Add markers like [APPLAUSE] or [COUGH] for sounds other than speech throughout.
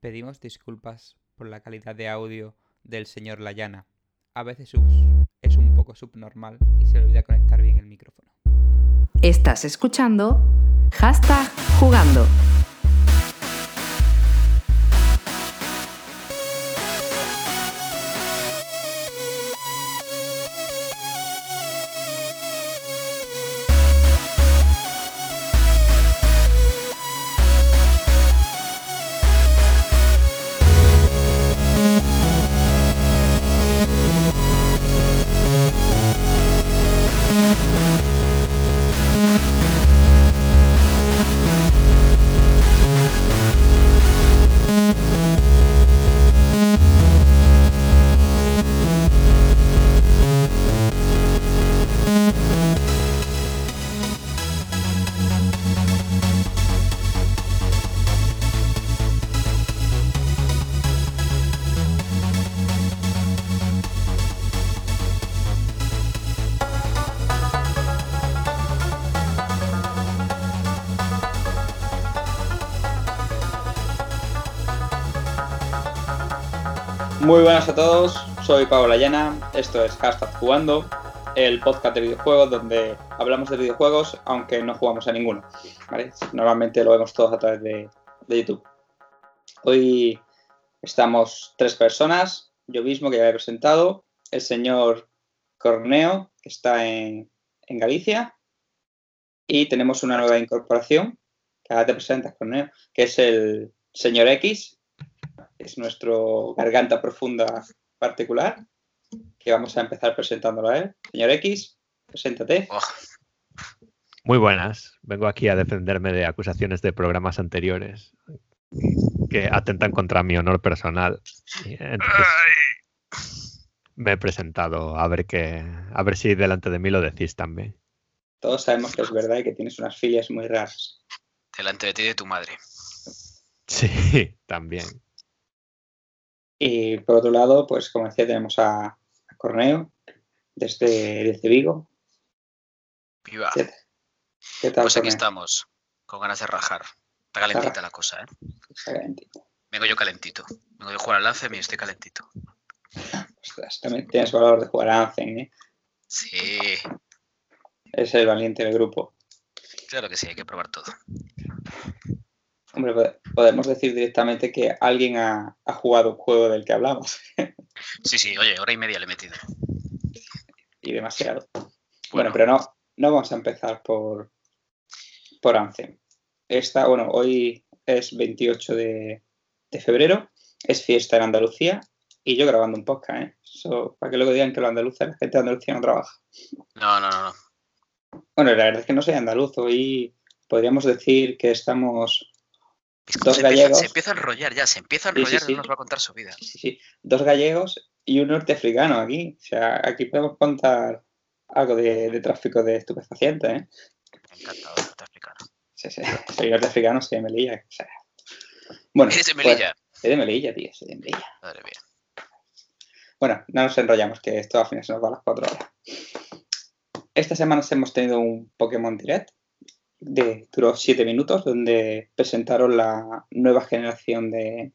Pedimos disculpas por la calidad de audio del señor Layana. A veces es un poco subnormal y se le olvida conectar bien el micrófono. Estás escuchando Hashtag Jugando. Buenas a todos, soy Pablo Llana, esto es Hashtag Jugando, el podcast de videojuegos donde hablamos de videojuegos aunque no jugamos a ninguno. Normalmente lo vemos todos a través de, YouTube. Hoy estamos tres personas, yo mismo que ya he presentado, el señor Corneo, que está en, en Galicia, y tenemos una nueva incorporación, que ahora te presentas, Corneo, que es el señor X, es nuestro garganta profunda particular, que vamos a empezar presentándolo a él. Señor X, preséntate. Oh. Muy buenas. Vengo aquí a defenderme de acusaciones de programas anteriores que atentan contra mi honor personal. me he presentado a ver que a ver si delante de mí lo decís también. Todos sabemos que es verdad y que tienes unas filias muy raras. Delante de ti y de tu madre. Sí, [LAUGHS] también. Y por otro lado, pues como decía, tenemos a, Corneo desde, desde Vigo. Viva. ¿Qué, tal? Pues aquí estamos, con ganas de rajar. Está calentita la cosa, ¿eh? Está calentita. Vengo yo calentito. Vengo de jugar al lance y estoy calentito. Ostras, también tienes valor de jugar al lance, ¿eh? Sí. Es el valiente del grupo. Claro que sí, hay que probar todo. Hombre, podemos decir directamente que alguien ha, jugado un juego del que hablamos. [LAUGHS] Sí, sí, oye, hora y media le he metido. Y demasiado. Bueno, pero no, no vamos a empezar por, por Anthem. Esta, bueno, hoy es 28 de, febrero, es fiesta en Andalucía y yo grabando un podcast, ¿eh? para que luego digan que los andaluces, la gente de Andalucía no trabaja. No, no, no, no. Bueno, la verdad es que no soy andaluz, hoy podríamos decir que estamos dos se gallegos. se empieza a enrollar ya, se empieza a enrollar y nos va a contar su vida. Sí, sí. Dos gallegos y un norteafricano aquí. O sea, aquí podemos contar algo de, tráfico de estupefacientes, ¿eh? Encantado norteafricano. Sí, sí. Soy norteafricano, soy de Melilla. O sea, bueno, ¿Eres de Melilla? Pues, soy de Melilla, tío, soy de Melilla. Madre mía. Bueno, no nos enrollamos, que esto al final se nos va a las cuatro horas. Esta semana hemos tenido un Pokémon Direct de, duró siete minutos, donde presentaron la nueva generación de,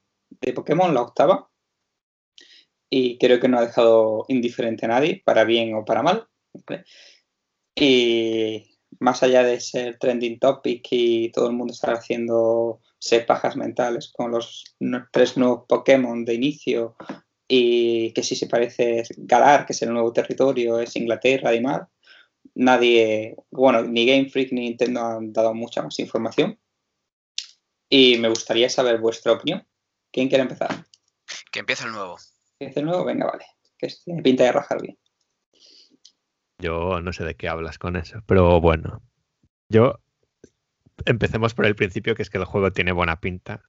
Pokémon, la octava. Y creo que no ha dejado indiferente a nadie, para bien o para mal. Y más allá de ser trending topic y todo el mundo estar haciendo pajas mentales con los tres nuevos Pokémon de inicio y que si se parece Galar, que es el nuevo territorio, es Inglaterra y mar, nadie, bueno, ni Game Freak ni Nintendo han dado mucha más información. Y me gustaría saber vuestra opinión. ¿Quién quiere empezar? Que empiece el nuevo. ¿Que empiece el nuevo? Venga, vale. Que tiene pinta de rajar bien. Yo no sé de qué hablas con eso, pero bueno. Yo empecemos por el principio, que es que el juego tiene buena pinta.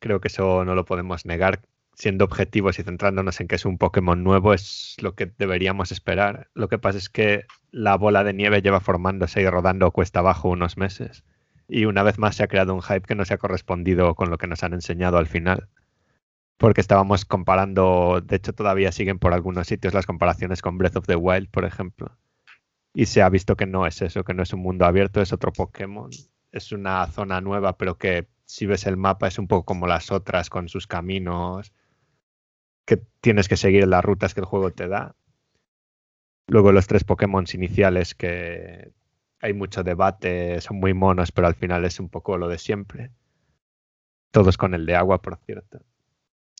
Creo que eso no lo podemos negar siendo objetivos y centrándonos en que es un Pokémon nuevo, es lo que deberíamos esperar. Lo que pasa es que la bola de nieve lleva formándose y rodando cuesta abajo unos meses. Y una vez más se ha creado un hype que no se ha correspondido con lo que nos han enseñado al final. Porque estábamos comparando, de hecho todavía siguen por algunos sitios las comparaciones con Breath of the Wild, por ejemplo. Y se ha visto que no es eso, que no es un mundo abierto, es otro Pokémon. Es una zona nueva, pero que si ves el mapa es un poco como las otras con sus caminos que tienes que seguir las rutas que el juego te da. Luego los tres Pokémon iniciales que hay mucho debate, son muy monos, pero al final es un poco lo de siempre. Todos con el de agua, por cierto.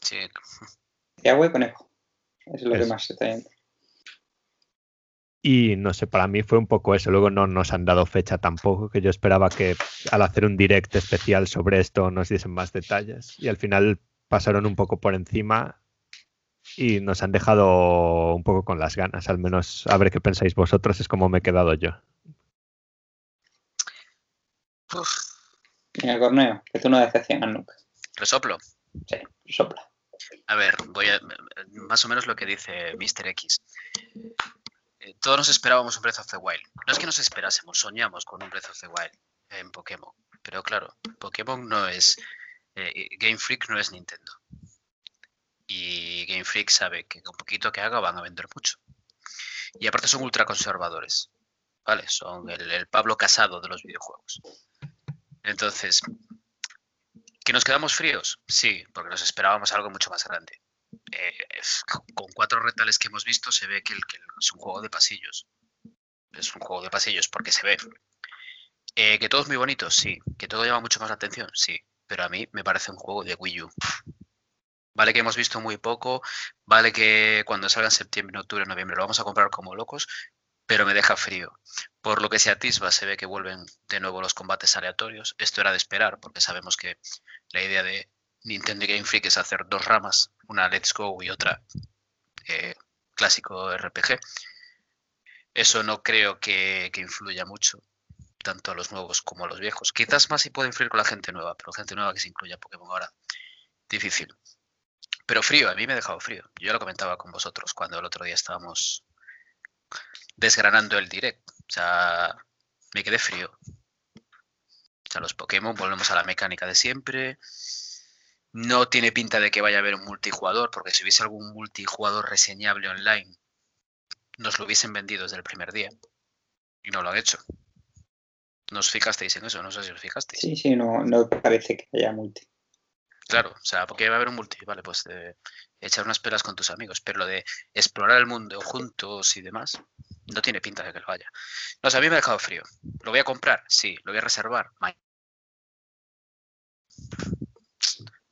Sí. De agua y conejo. Es lo que más se viendo. Y no sé, para mí fue un poco eso. Luego no nos han dado fecha tampoco, que yo esperaba que al hacer un direct especial sobre esto nos diesen más detalles. Y al final pasaron un poco por encima y nos han dejado un poco con las ganas. Al menos a ver qué pensáis vosotros, es como me he quedado yo. Mira, Corneo, que tú no decepcionas nunca. ¿Resoplo? Sí, resopla. A ver, voy a, más o menos lo que dice Mr. X. Eh, todos nos esperábamos un Breath of the Wild. No es que nos esperásemos, soñamos con un Breath of the Wild en Pokémon. Pero claro, Pokémon no es. Eh, Game Freak no es Nintendo. Y Game Freak sabe que con poquito que haga van a vender mucho. Y aparte son ultra conservadores. ¿Vale? Son el Pablo Casado de los videojuegos. Entonces, ¿que nos quedamos fríos? Sí, porque nos esperábamos algo mucho más grande. Eh, con cuatro retales que hemos visto se ve que, es un juego de pasillos. Es un juego de pasillos porque se ve. Eh, que todo es muy bonito, sí. Que todo llama mucho más la atención, sí. Pero a mí me parece un juego de Wii U. Vale que hemos visto muy poco, vale que cuando salga en septiembre, octubre, noviembre lo vamos a comprar como locos, pero me deja frío. Por lo que se atisba, se ve que vuelven de nuevo los combates aleatorios. Esto era de esperar, porque sabemos que la idea de Nintendo Game Freak es hacer dos ramas, una Let's Go y otra eh, clásico RPG. Eso no creo que, influya mucho, tanto a los nuevos como a los viejos. Quizás más si puede influir con la gente nueva, pero gente nueva que se incluya Pokémon ahora, difícil. Pero frío, a mí me ha dejado frío. Yo lo comentaba con vosotros cuando el otro día estábamos desgranando el direct. O sea, me quedé frío. O sea, los Pokémon volvemos a la mecánica de siempre. No tiene pinta de que vaya a haber un multijugador, porque si hubiese algún multijugador reseñable online, nos lo hubiesen vendido desde el primer día. Y no lo han hecho. ¿Nos fijasteis en eso? No sé si os fijasteis. Sí, sí, no, no parece que haya multi. Claro, o sea, porque va a haber un multi, vale, pues de echar unas pelas con tus amigos, pero lo de explorar el mundo juntos y demás, no tiene pinta de que lo haya. No sé, a mí me ha dejado frío. ¿Lo voy a comprar? Sí. ¿Lo voy a reservar?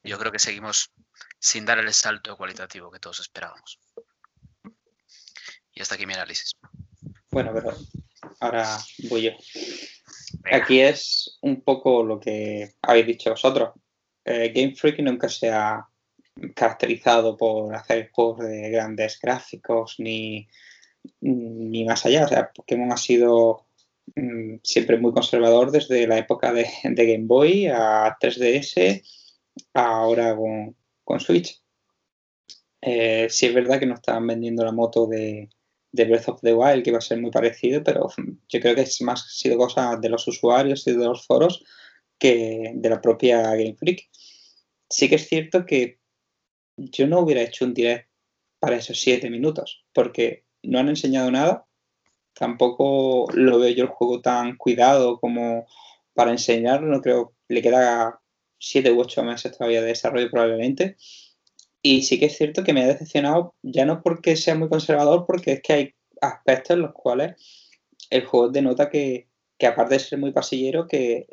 Yo creo que seguimos sin dar el salto cualitativo que todos esperábamos. Y hasta aquí mi análisis. Bueno, pero ahora voy yo. Aquí es un poco lo que habéis dicho vosotros. Eh, Game Freak nunca se ha caracterizado por hacer juegos de grandes gráficos ni, ni más allá. Pokémon ha sido mm, siempre muy conservador desde la época de, Game Boy a 3DS, ahora con, Switch. Eh, sí es verdad que no estaban vendiendo la moto de, de, Breath of the Wild, que va a ser muy parecido, pero yo creo que es más sido cosa de los usuarios y de los foros de la propia Game Freak. Sí que es cierto que yo no hubiera hecho un direct para esos siete minutos, porque no han enseñado nada. Tampoco lo veo yo el juego tan cuidado como para enseñarlo. No creo le queda siete u ocho meses todavía de desarrollo probablemente. Y sí que es cierto que me ha decepcionado, ya no porque sea muy conservador, porque es que hay aspectos en los cuales el juego denota que, que aparte de ser muy pasillero, que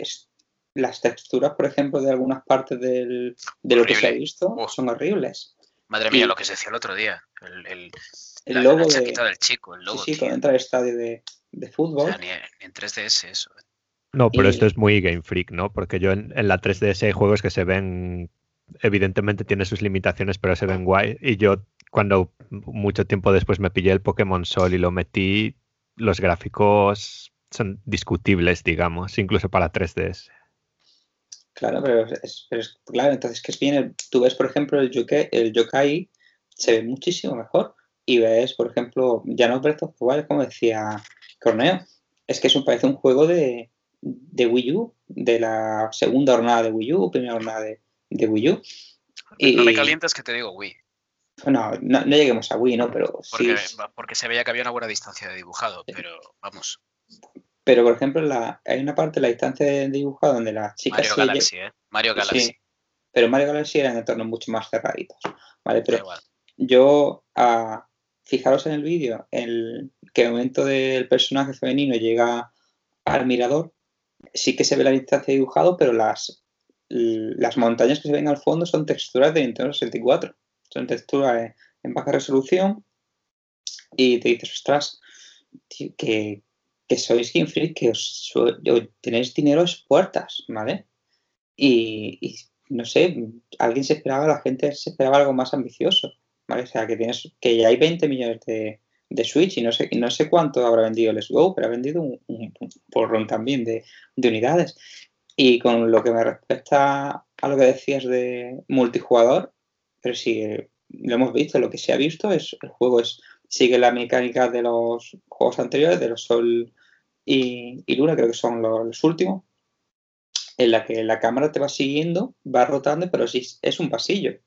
las texturas, por ejemplo, de algunas partes del, de lo que se ha visto son horribles. Madre mía, lo que se decía el otro día. El, el logo de, del chico, el logo. Sí, sí, cuando entra al estadio de, fútbol. ni, en 3DS eso. Eh. No, pero esto es muy Game Freak, ¿no? Porque yo en, la 3DS hay juegos que se ven, evidentemente tiene sus limitaciones, pero se ven guay. Y yo cuando mucho tiempo después me pillé el Pokémon Sol y lo metí, los gráficos son discutibles, digamos, incluso para 3DS. Claro, pero es, claro, entonces que es bien, tú ves por ejemplo el yokai, el yokai se ve muchísimo mejor y ves, por ejemplo, ya no Breath of the como decía Corneo, es que eso parece un juego de, Wii U, de la segunda jornada de Wii U, primera jornada de, Wii U. Y, no me calientas que te digo Wii. No, no, lleguemos a Wii, ¿no? Pero porque, sí. Porque se veía que había una buena distancia de dibujado, pero vamos. Pero, por ejemplo, la, hay una parte de la distancia de dibujado donde las chicas... Mario Galaxy, ¿eh? Mario Sí, Galaxy. pero Mario Galaxy eran entornos mucho más cerraditos. ¿vale? Pero igual. yo, a, fijaros en el vídeo, el que el momento del personaje femenino llega al mirador, sí que se ve la distancia de dibujado, pero las, las montañas que se ven al fondo son texturas de Nintendo 64. Son texturas en, en baja resolución y te dices, ostras, tío, que, que sois Game Freak, que os, tenéis dinero a puertas, ¿vale? Y, no sé, alguien se esperaba, la gente se esperaba algo más ambicioso, ¿vale? O sea, que tienes, que ya hay 20 millones de, de Switch y no sé, no sé cuánto habrá vendido Let's Go, pero ha vendido un, un, porrón también de, de unidades. Y con lo que me respecta a lo que decías de multijugador, pero sí, eh, lo hemos visto, lo que se ha visto es el juego es sigue la mecánica de los juegos anteriores, de los Sol y, y Luna, creo que son los, últimos, en la que la cámara te va siguiendo, va rotando, pero sí es un pasillo.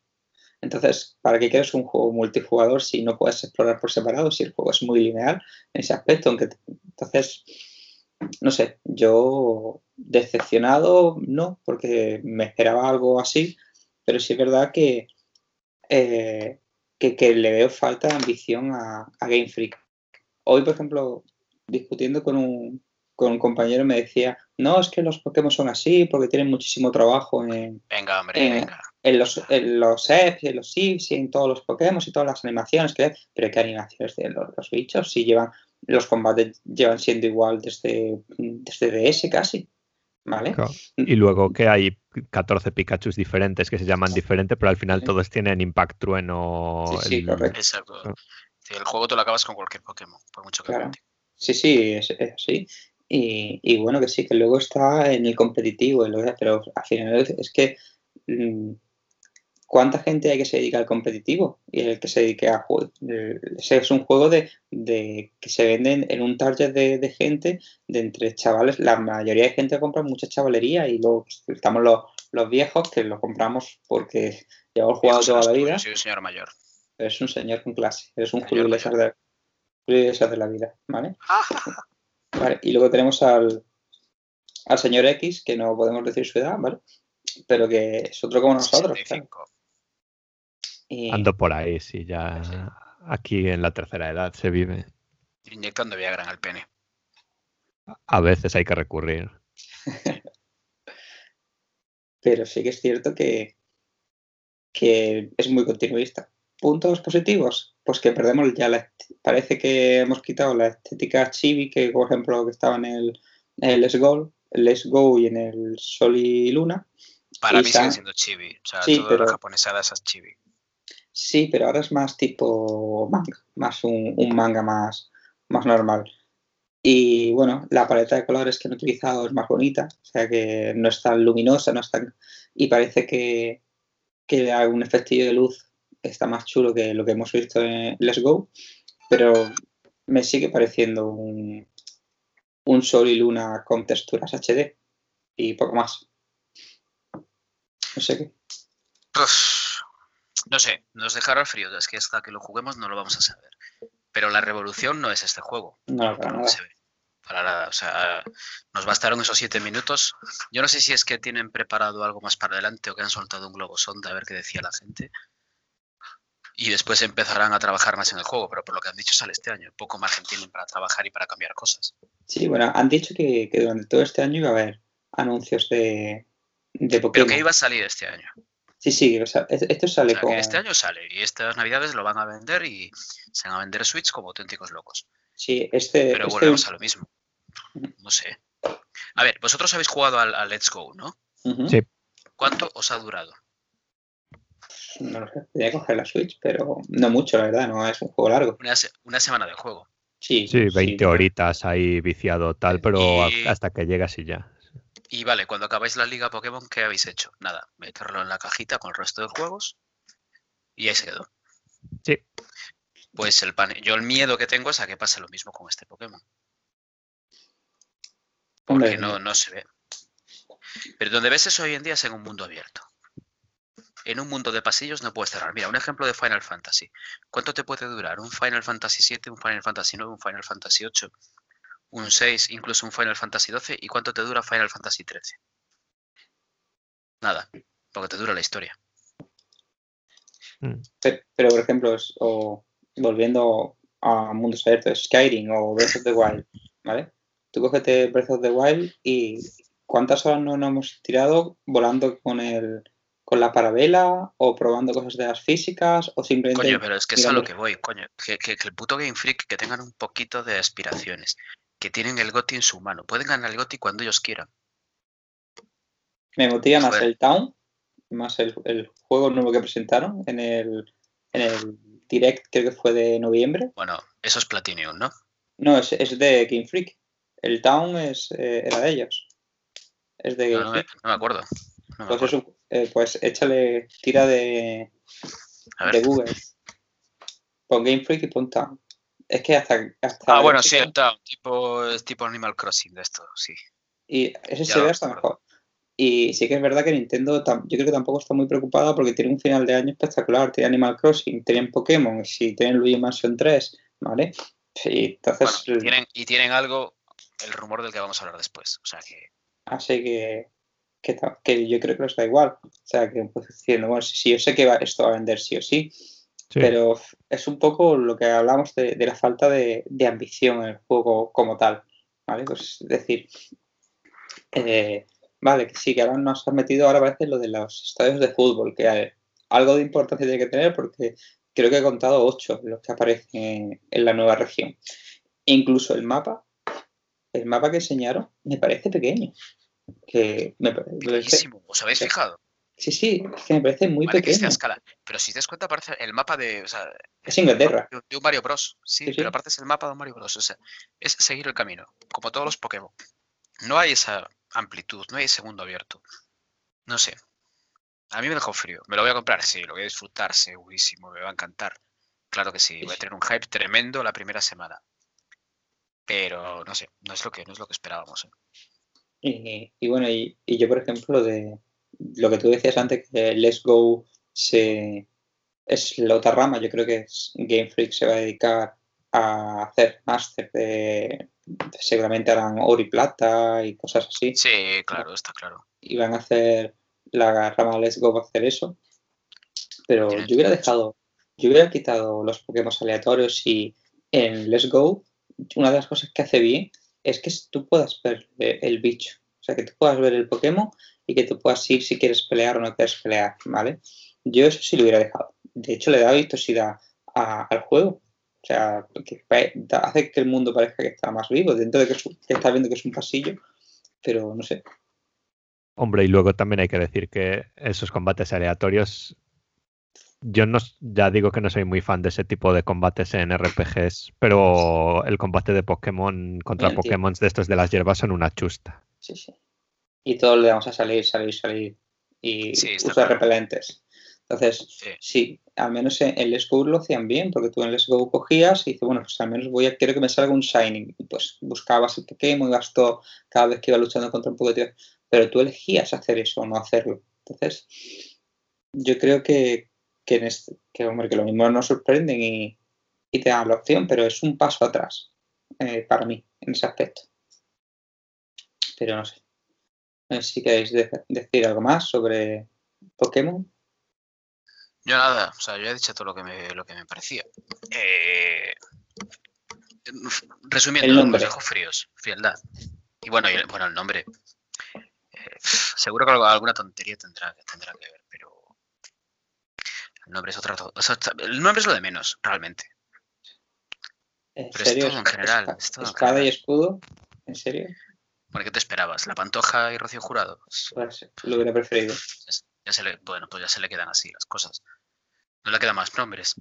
Entonces, ¿para qué quieres un juego multijugador si no puedes explorar por separado? Si el juego es muy lineal en ese aspecto, aunque entonces, no sé, yo decepcionado no, porque me esperaba algo así, pero sí es verdad que, eh, que, le veo falta de ambición a Game Freak. Hoy, por ejemplo, discutiendo con un, con un compañero me decía, no, es que los Pokémon son así porque tienen muchísimo trabajo en, Venga, hombre, venga. en los, en los EPs y en los SIFs y en todos los Pokémon y todas las animaciones que. Pero ¿qué animaciones de los, los bichos? Si llevan, los combates llevan siendo igual desde, desde DS casi. ¿Vale? Y luego que hay 14 Pikachus diferentes que se llaman diferente, pero al final todos tienen Impact Trueno. Sí, sí, el- correcto. Exacto. Ah. El juego te lo acabas con cualquier Pokémon, por mucho que Claro. Sí, sí, es, es así. Y, y bueno, que sí, que luego está en el competitivo, lo pero al final es, es que mm, ¿cuánta gente hay que se dedica al competitivo? Y el que se dedique a juegos. Ese es un juego de, de que se venden en un target de, de gente, de entre chavales, la mayoría de gente compra mucha chavalería y luego estamos los, los viejos que lo compramos porque llevamos jugado toda la vida. soy un señor mayor. Eres un señor con clase, eres un Julio de, Iglesias de la vida, ¿vale? Vale, y luego tenemos al, al señor X, que no podemos decir su edad, ¿vale? Pero que es otro como nosotros. claro. 65. Y, Ando por ahí, sí, ya Sí. aquí en la tercera edad se vive. Inyectando Viagra en el pene. A veces hay que recurrir. [LAUGHS] pero sí que es cierto que, que es muy continuista. Puntos positivos, pues que perdemos ya la... Parece que hemos quitado la estética chibi que, por ejemplo, que estaba en el, en el Let's Go, el Let's Go y en el Sol y Luna. Para Y mí sigue siendo chibi. O sea, Sí, toda pero- la japonesada esa es chibi. Sí, pero ahora es más tipo manga, más un, un manga más, más normal. Y bueno, la paleta de colores que han utilizado es más bonita, o sea que no es tan luminosa, no es tan... Y parece que, que hay un efectillo de luz está más chulo que lo que hemos visto en Let's Go, pero me sigue pareciendo un, un sol y luna con texturas HD y poco más. No sé qué. Uf, no sé, nos dejará frío. Es que hasta que lo juguemos no lo vamos a saber. Pero la revolución no es este juego. No, para nada. se ve. Para nada. O sea, nos bastaron esos siete minutos. Yo no sé si es que tienen preparado algo más para adelante o que han soltado un globo sonda a ver qué decía la gente. Y después empezarán a trabajar más en el juego, pero por lo que han dicho sale este año. Poco margen tienen para trabajar y para cambiar cosas. Sí, bueno, han dicho que, que durante todo este año iba a haber anuncios de, de Pero Pokémon. que iba a salir este año. Sí, sí, o sea, esto O sale sea, con... que este año sale y estas navidades lo van a vender y se van a vender Switch como auténticos locos. Sí, este... Pero este- volvemos a lo mismo. No sé. A ver, vosotros habéis jugado al, al Let's Go, ¿no? Sí. ¿Cuánto os ha durado? No lo sé, podría coger la Switch, pero no mucho, la verdad, no es un juego largo. Una, se- una semana de juego. Sí, Sí, 20 horitas ahí viciado tal, pero Y- hasta que llegas y ya. Y vale, cuando acabáis la liga Pokémon, ¿qué habéis hecho? Nada, meterlo en la cajita con el resto de juegos y ahí se quedó. Sí. Pues el pan... yo el miedo que tengo es a que pase lo mismo con este Pokémon. Porque Hombre, no, no se ve. Pero donde ves eso hoy en día es en un mundo abierto. En un mundo de pasillos no puedes cerrar. Mira, un ejemplo de Final Fantasy. ¿Cuánto te puede durar un Final Fantasy VII, un Final Fantasy IX, un Final Fantasy VIII? un 6, incluso un Final Fantasy 12. ¿Y cuánto te dura Final Fantasy 13? Nada, porque te dura la historia. Mm. Pe- Pero, por ejemplo, es- o volviendo a mundos abiertos, Skyrim o Breath of the Wild, ¿vale? Tú cógete Breath of the Wild y ¿cuántas horas no nos hemos tirado volando con el con la parabela o probando cosas de las físicas o simplemente Coño, pero es que es a lo que voy, coño. Que, que- que el puto Game Freak que tengan un poquito de aspiraciones. Que tienen el GOTY en su mano. Pueden ganar el GOTY cuando ellos quieran. me motiva más el Town, más el, el juego nuevo que presentaron en el, en el Direct, creo que fue de noviembre. Bueno, eso es Platinum, ¿no? No, es, es de Game Freak. El Town es, eh, era de ellos. Es de No, Game no me, Freak. no me acuerdo. No me Pues, acuerdo. es un- eh, pues échale, tira de, Google. Pon Game Freak y pon Town. Es que hasta. hasta Ah, bueno, el- sí, está. Tipo, es tipo Animal Crossing de esto, sí. Y ese Ya se ve hasta mejor. Y sí que es verdad que Nintendo, yo creo que tampoco está muy preocupada porque tiene un final de año espectacular. Tiene Animal Crossing, tienen Pokémon, si tienen Luigi Mansion 3, ¿vale? Y entonces, Bueno, tienen, y tienen algo, el rumor del que vamos a hablar después. O sea que. así que, que, yo creo que les da igual. O sea, que pues diciendo, bueno, sí, sí, yo sé que va- esto va a vender sí o sí, Sí. pero es un poco lo que hablamos de, de la falta de, de ambición en el juego como tal, ¿vale? Pues es decir, eh, vale, que sí, que ahora nos has metido, ahora parece lo de los estadios de fútbol, que algo de importancia tiene que tener porque creo que he contado ocho los que aparecen en, en la nueva región. Incluso el mapa, el mapa que enseñaron, me parece pequeño. Que me parece. ¿Os habéis fijado? sí, sí, es que me parece muy Vale, pequeño. escala. Pero si te das cuenta, parece el mapa de. O sea, Es Inglaterra. de, de un Mario Bros. Sí, Sí, sí. pero aparte es el mapa de un Mario Bros. O sea, es seguir el camino, como todos los Pokémon. No hay esa amplitud, no hay ese mundo abierto. No sé. A mí me dejó frío. ¿Me lo voy a comprar? Sí, lo voy a disfrutar, segurísimo, me va a encantar. Claro que sí, voy a tener un hype tremendo la primera semana. Pero no sé, no es lo que, no es lo que esperábamos. ¿eh? Y, y bueno, y, y yo, por ejemplo, de lo que tú decías antes, que Let's Go se, es la otra rama, yo creo que es- Game Freak se va a dedicar a hacer máster de, seguramente harán oro y plata y cosas así, Sí, claro, está claro. y van a hacer, la rama Let's Go va a hacer eso, pero Tiene yo hubiera dejado, yo hubiera quitado los Pokémon aleatorios y en Let's Go, una de las cosas que hace bien es que tú puedas ver eh, el bicho. O sea, que tú puedas ver el Pokémon y que tú puedas ir si quieres pelear o no quieres pelear, ¿vale? Yo eso sí lo hubiera dejado. De hecho, le da vistosidad a- al juego. O sea, que hace que el mundo parezca que está más vivo, dentro de que, es que estás viendo que es un pasillo, pero no sé. Hombre, y luego también hay que decir que esos combates aleatorios. Yo no, ya digo que no soy muy fan de ese tipo de combates en RPGs, pero el combate de Pokémon contra Bien, tío. Pokémon de estos de las hierbas son una chusta. Sí, sí. Y todos le vamos a salir, salir, salir y Sí, claro. repelentes. Entonces, Sí. sí, al menos en, en Let's Go lo hacían bien, porque tú en Let's Go cogías y dices, bueno, pues al menos voy a, quiero que me salga un Shining. Y pues buscabas el Pokémon, ibas todo, cada vez que iba luchando contra un Pokémon, pero tú elegías hacer eso o no hacerlo. Entonces, yo creo que, que, en este- que, hombre, que lo mismo nos sorprenden y, y te dan la opción, pero es un paso atrás eh, para mí en ese aspecto. Pero no sé. No sé si queréis de- decir algo más sobre Pokémon. Yo nada, o sea, yo he dicho todo lo que me, lo que me parecía. Eh, resumiendo, los dejó fríos, frialdad. Y bueno, y el, bueno, el nombre. eh, seguro que alguna tontería tendrá, tendrá que ver, el nombre es otra. to- o sea, el nombre es lo de menos, realmente. ¿En Pero es serio? todo en general, es todo en ¿Espada y escudo? ¿En serio? Bueno, ¿qué te esperabas? ¿La Pantoja y Rocío Jurado? Pues, Pues lo hubiera preferido. ya se- le, bueno, pues ya se le quedan así las cosas. No le quedan más nombres.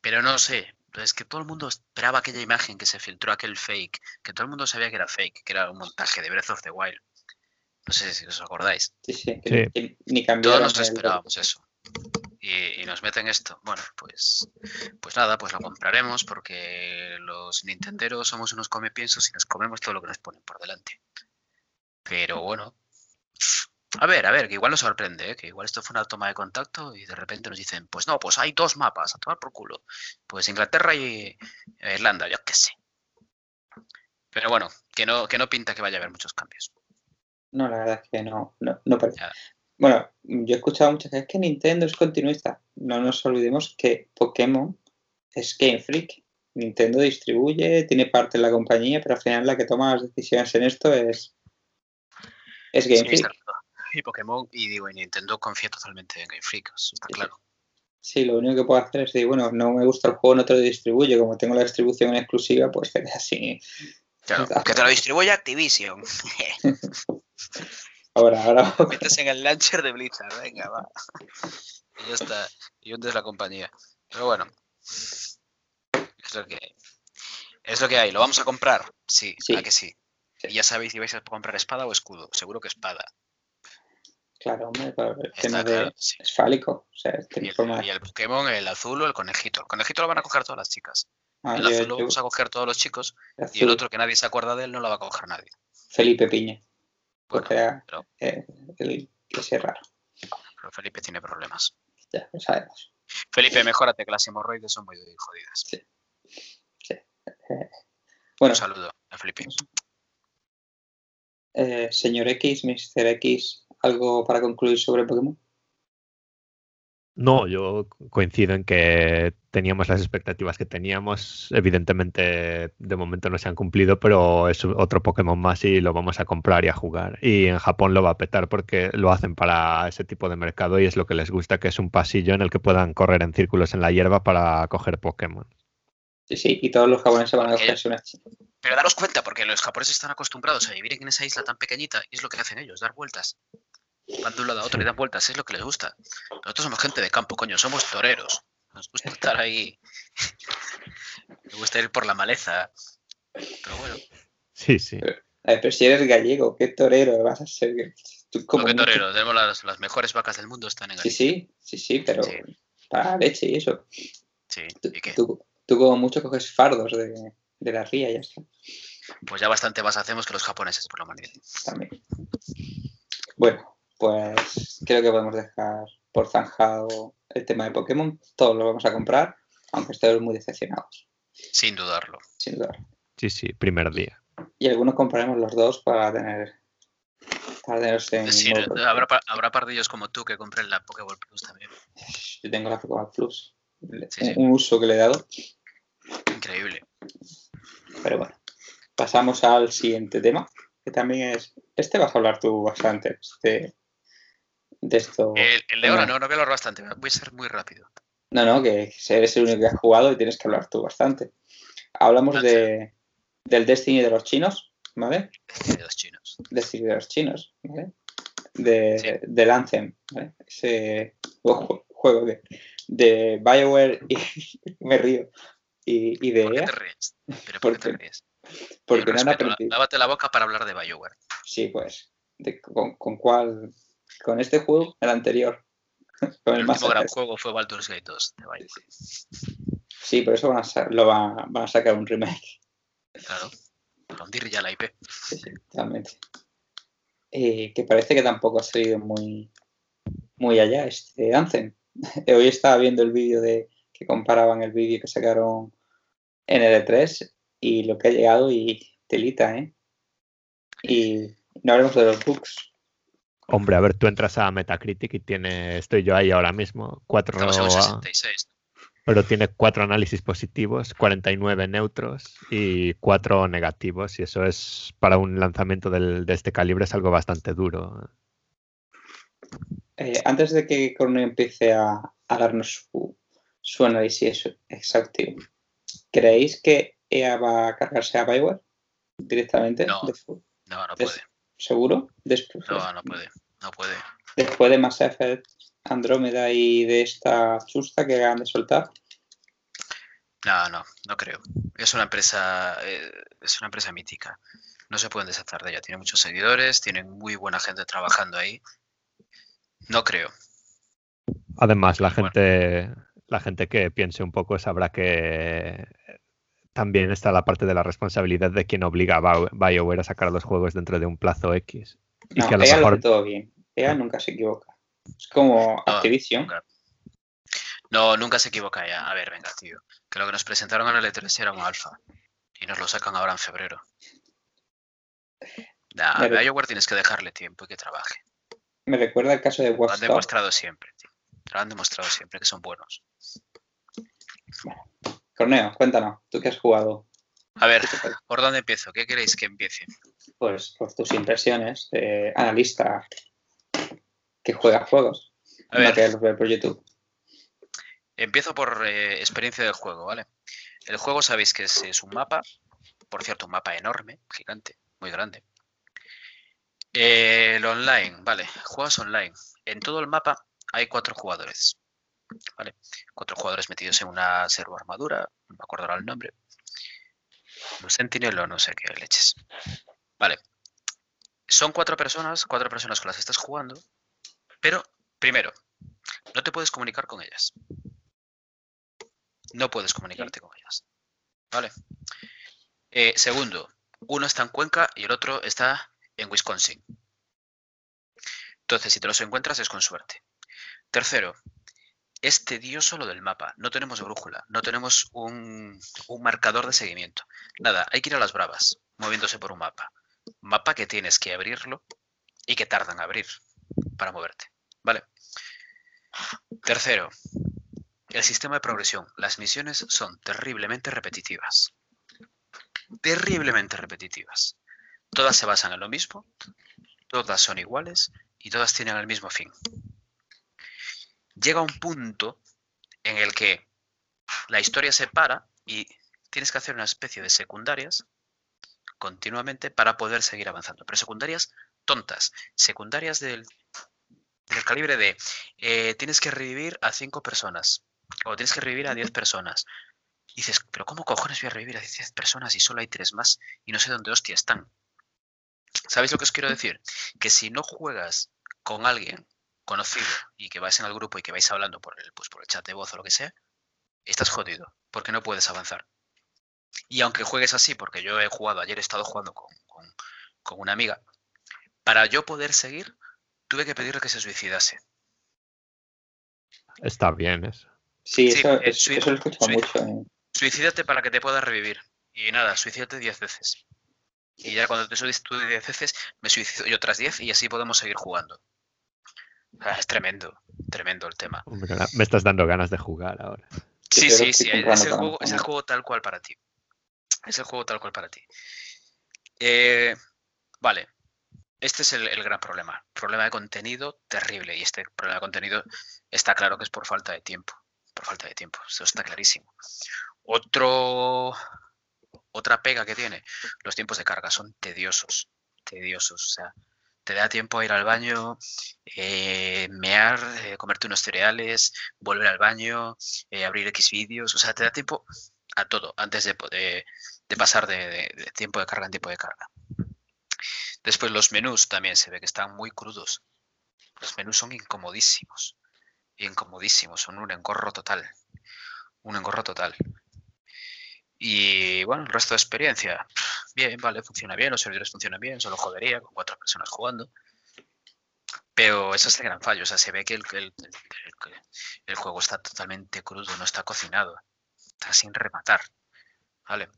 Pero no sé, es que todo el mundo esperaba aquella imagen que se filtró, aquel fake, que todo el mundo sabía que era fake, que era un montaje de Breath of the Wild. No sé si os acordáis. Sí, sí, que, Sí. que ni Todos nos el- esperábamos eso. Y, y nos meten esto. Bueno, pues, pues nada, pues lo compraremos porque los nintenderos somos unos comepiensos y nos comemos todo lo que nos ponen por delante. Pero bueno, a ver, a ver, que igual nos sorprende, ¿eh? que igual esto fue una toma de contacto y de repente nos dicen, pues no, pues hay dos mapas, a tomar por culo. Pues Inglaterra y e Irlanda, yo qué sé. Pero bueno, que no, que no pinta que vaya a haber muchos cambios. No, la verdad es que no, no, no parece. Ya. Bueno, yo he escuchado muchas veces que Nintendo es continuista. No nos olvidemos que Pokémon es Game Freak. Nintendo distribuye, tiene parte en la compañía, pero al final la que toma las decisiones en esto es, es Game Sí, Freak. Y Pokémon, y digo, y Nintendo confía totalmente en Game Freak, eso está Sí, claro. Sí, lo único que puedo hacer es decir, bueno, no me gusta el juego, no te lo distribuye. Como tengo la distribución en exclusiva, pues te quedas así. Claro, [LAUGHS] que te lo distribuye Activision. [LAUGHS] Ahora, ahora. [LAUGHS] Metes en el launcher de Blizzard, venga, va. Y ya está. Y hundes la compañía. Pero bueno. Es lo que hay. Es lo que hay. ¿Lo vamos a comprar? Sí, Sí. ¿a que sí? Sí. Y ya sabéis si vais a comprar espada o escudo. Seguro que espada. Claro, hombre, pero el Está tema de. claro, sí. Es fálico. O sea, Y el, forma. y el Pokémon, el azul o el conejito. El conejito lo van a coger todas las chicas. Ah, El yo- azul lo vamos a coger todos los chicos. Y el otro que nadie se acuerda de él no lo va a coger nadie. Felipe Piña. Bueno, Porque era pero- eh, el ese raro. pero Felipe tiene problemas. Ya lo sabemos. Felipe, mejórate que las hemorroides son muy jodidas. [LAUGHS] Bueno, Un saludo a Felipe. eh, señor X, Mr. X, ¿algo para concluir sobre Pokémon? No, yo coincido en que teníamos las expectativas que teníamos. Evidentemente, de momento no se han cumplido, pero es otro Pokémon más y lo vamos a comprar y a jugar. Y en Japón lo va a petar porque lo hacen para ese tipo de mercado y es lo que les gusta, que es un pasillo en el que puedan correr en círculos en la hierba para coger Pokémon. Sí, sí, y todos los japoneses van a una ch- Pero daros cuenta, porque los japoneses están acostumbrados a vivir en esa isla tan pequeñita y es lo que hacen ellos, dar vueltas. Van de un lado a otro y dan vueltas, es lo que les gusta. Nosotros somos gente de campo, coño, somos toreros. Nos gusta estar ahí. [LAUGHS] Nos gusta ir por la maleza. Pero bueno, Sí, sí. A ver, pero si eres gallego, qué torero vas a ser. Tú como mucho- toreros, tenemos las, las mejores vacas del mundo están en Sí, Galicia. sí, sí, sí, pero Sí. para leche y eso. Sí, Tú, ¿y qué? tú- tú como mucho coges fardos de, de la ría y ya está. Pues ya bastante más hacemos que los japoneses por la humanidad. También. Bueno, pues creo que podemos dejar por zanjado el tema de Pokémon. Todos lo vamos a comprar, aunque estemos muy decepcionados, Sin dudarlo. sin duda. Sí, sí, primer día. Y algunos compraremos los dos para tener. Para tenerlos en. Sí, pro. habrá, habrá pardillos como tú que compren la Pokéball Plus también. Yo tengo la Pokémon Plus. Sí, sí. Un uso que le he dado. Increíble. Pero bueno, pasamos al siguiente tema, que también es. Este vas a hablar tú bastante. Este, de esto. El, el de ahora no, no voy a hablar bastante. Voy a ser muy rápido. No, no, que eres el único que has jugado y tienes que hablar tú bastante. Hablamos de, del Destiny de los chinos, ¿vale? De los chinos. Destiny de los chinos, ¿vale? De, Sí. Del Anthem, ¿vale? Ese ju- juego de, de BioWare y [LAUGHS] me río. Y, y de ¿Por qué EA, te ríes? ¿Pero por qué te ríes? porque no han aprendido. Lávate la boca para hablar de BioWare. Sí, pues. de- con, ¿Con cuál? Con este juego, el anterior. [LAUGHS] Con El el último gran juego fue Baldur's Gate 2 de. Sí, por eso van a, sa- lo van, van a sacar un remake. Claro. Para hundir ya la IP. Sí, sí, totalmente. Eh, que parece que tampoco ha salido muy, muy allá este Anthem. [LAUGHS] Hoy estaba viendo el vídeo de que comparaban el vídeo que sacaron en el E3 y lo que ha llegado y telita, ¿eh? Y no hablemos de los bugs. Hombre, a ver, tú entras a Metacritic y tiene, estoy yo ahí ahora mismo, cuatro, Estamos en un a- 66. pero tiene cuatro análisis positivos, 49 neutros y cuatro negativos. Y eso es para un lanzamiento del- de este calibre es algo bastante duro. Eh, antes de que Corneo empiece a, a darnos su, su análisis exhaustivo, ¿creéis que EA va a cargarse a Bioware directamente? No. No, puede. ¿Seguro? Después, No, no puede. No puede. después de Mass Effect, Andrómeda y de esta chusta que acaban de soltar. No, no, no creo. Es una empresa, eh, es una empresa mítica. No se pueden deshacer de ella. Tiene muchos seguidores, tienen muy buena gente trabajando ahí. No creo. Además, la Bueno. gente, la gente que piense un poco sabrá que también está la parte de la responsabilidad de quien obliga a Bio- BioWare a sacar los juegos dentro de un plazo X. Y No, que a lo mejor todo bien. EA nunca se equivoca. Es como No, Activision. nunca. No, nunca se equivoca ya. A ver, venga, tío. Que lo que nos presentaron en el E3 era un alfa. Y nos lo sacan ahora en febrero. Nah, a Pero- BioWare tienes que dejarle tiempo y que trabaje. Me recuerda el caso de Lo han Watch demostrado siempre, tío. Lo han demostrado siempre que son buenos. Corneo, cuéntanos, tú que has jugado, A ver, ¿por dónde empiezo? ¿Qué queréis que empiece? pues por tus impresiones de analista que juega juegos, A no ver, que los ve por YouTube. empiezo por eh, experiencia del juego, ¿vale? El juego sabéis que es, es un mapa, por cierto, un mapa enorme, gigante, muy grande. Eh, el online, vale, juegas online. En todo el mapa hay cuatro jugadores, ¿vale? Cuatro jugadores metidos en una servo armadura, no me acuerdo ahora el nombre. Un sentinel o no sé qué leches. Vale. Son cuatro personas, cuatro personas con las que estás jugando, pero primero, no te puedes comunicar con ellas. No puedes comunicarte con ellas. ¿Vale? Eh, segundo, uno está en Cuenca y el otro está en Wisconsin. Entonces, si te los encuentras es con suerte. Tercero, es tedioso lo del mapa. No tenemos brújula, no tenemos un, un marcador de seguimiento. Nada, hay que ir a las bravas, moviéndose por un mapa. Mapa que tienes que abrirlo y que tardan en abrir para moverte. ¿Vale? Tercero, el sistema de progresión. Las misiones son terriblemente repetitivas. Terriblemente repetitivas. Todas se basan en lo mismo, todas son iguales y todas tienen el mismo fin. Llega un punto en el que la historia se para y tienes que hacer una especie de secundarias continuamente para poder seguir avanzando. Pero secundarias tontas, secundarias del, del calibre de eh, tienes que revivir a cinco personas o tienes que revivir a 10 personas. Y dices, pero ¿cómo cojones voy a revivir a 10 personas y solo hay tres más y no sé dónde hostia están? ¿Sabéis lo que os quiero decir? Que si no juegas con alguien conocido y que vais en el grupo y que vais hablando por el, pues por el chat de voz o lo que sea, estás jodido porque no puedes avanzar. Y aunque juegues así, porque yo he jugado, ayer he estado jugando con, con- con una amiga, para yo poder seguir, tuve que pedirle que se suicidase. Está bien eso. Sí, Sí, eso, eh, es- eso lo sui- mucho. en- Suicídate para que te puedas revivir. Y nada, suicídate 10 veces. Y ya cuando te suicides tú 10 veces, me suicido yo otras 10 y así podemos seguir jugando. Ah, es tremendo, tremendo el tema. Hombre, me estás dando ganas de jugar ahora. Sí, sí, sí, es el, juego, es el juego tal cual para ti. Es el juego tal cual para ti. Eh, vale, este es el, el gran problema. Problema de contenido terrible. Y este problema de contenido está claro que es por falta de tiempo. Por falta de tiempo. Eso está clarísimo. Otro, otra pega que tiene, los tiempos de carga son tediosos. Tediosos. O sea, te da tiempo a ir al baño, eh, mear, eh, comerte unos cereales, volver al baño, eh, abrir X vídeos. O sea, te da tiempo a todo antes de, pasar de tiempo de carga en tiempo de carga. Después los menús también se ve que están muy crudos. Los menús son incomodísimos. Incomodísimos, son un engorro total. Un engorro total. Y bueno, el resto de experiencia. Bien, vale, funciona bien, los servidores funcionan bien, solo jodería con cuatro personas jugando. Pero ese es el gran fallo. O sea, se ve que el, el- el- juego está totalmente crudo, no está cocinado. Está sin rematar. ¿Vale?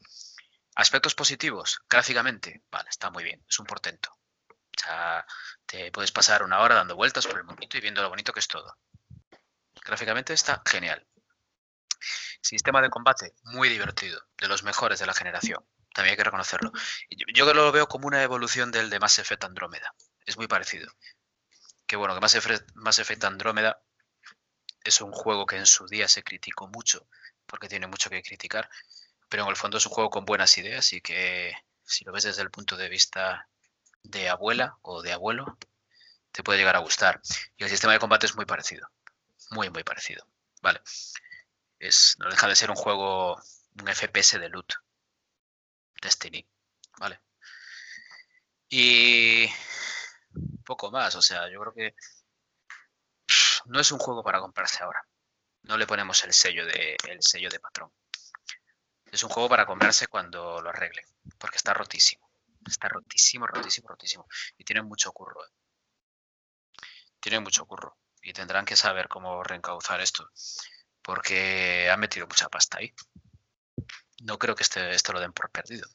Aspectos positivos, gráficamente, vale, está muy bien, es un portento. O sea, te puedes pasar una hora dando vueltas por el monito y viendo lo bonito que es todo. Gráficamente está genial. Sistema de combate, muy divertido, de los mejores de la generación. También hay que reconocerlo. Yo, yo lo veo como una evolución del de Mass Effect Andrómeda. Es muy parecido. Que bueno, que Mass Effect, Mass Effect Andrómeda es un juego que en su día se criticó mucho, porque tiene mucho que criticar, pero en el fondo es un juego con buenas ideas y que si lo ves desde el punto de vista de abuela o de abuelo, te puede llegar a gustar. Y el sistema de combate es muy parecido, muy, muy parecido. Vale. Es, no deja de ser un juego, un FPS de loot. Destiny. Vale. Y poco más, o sea, yo creo que no es un juego para comprarse ahora. No le ponemos el sello de, el sello de patrón. Es un juego para comprarse cuando lo arreglen, porque está rotísimo. Está rotísimo, rotísimo, rotísimo. Y tiene mucho curro. ¿eh? Tiene mucho curro. Y tendrán que saber cómo reencauzar esto, porque han metido mucha pasta ahí. No creo que este, esto lo den por perdido.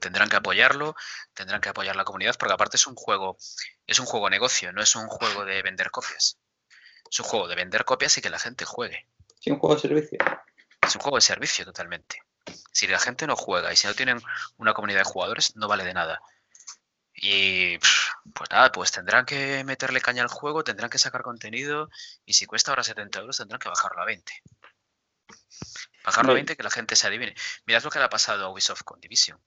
Tendrán que apoyarlo, tendrán que apoyar la comunidad, porque aparte es un juego, es un juego negocio, no es un juego de vender copias. Es un juego de vender copias y que la gente juegue. Sí, un juego de servicio. Es un juego de servicio totalmente. Si la gente no juega y si no tienen una comunidad de jugadores, no vale de nada. Y pues nada, pues tendrán que meterle caña al juego, tendrán que sacar contenido y si cuesta ahora 70 euros tendrán que bajarlo a 20. Bajarlo a 20 que la gente se adivine. Mirad lo que le ha pasado a Ubisoft con Division.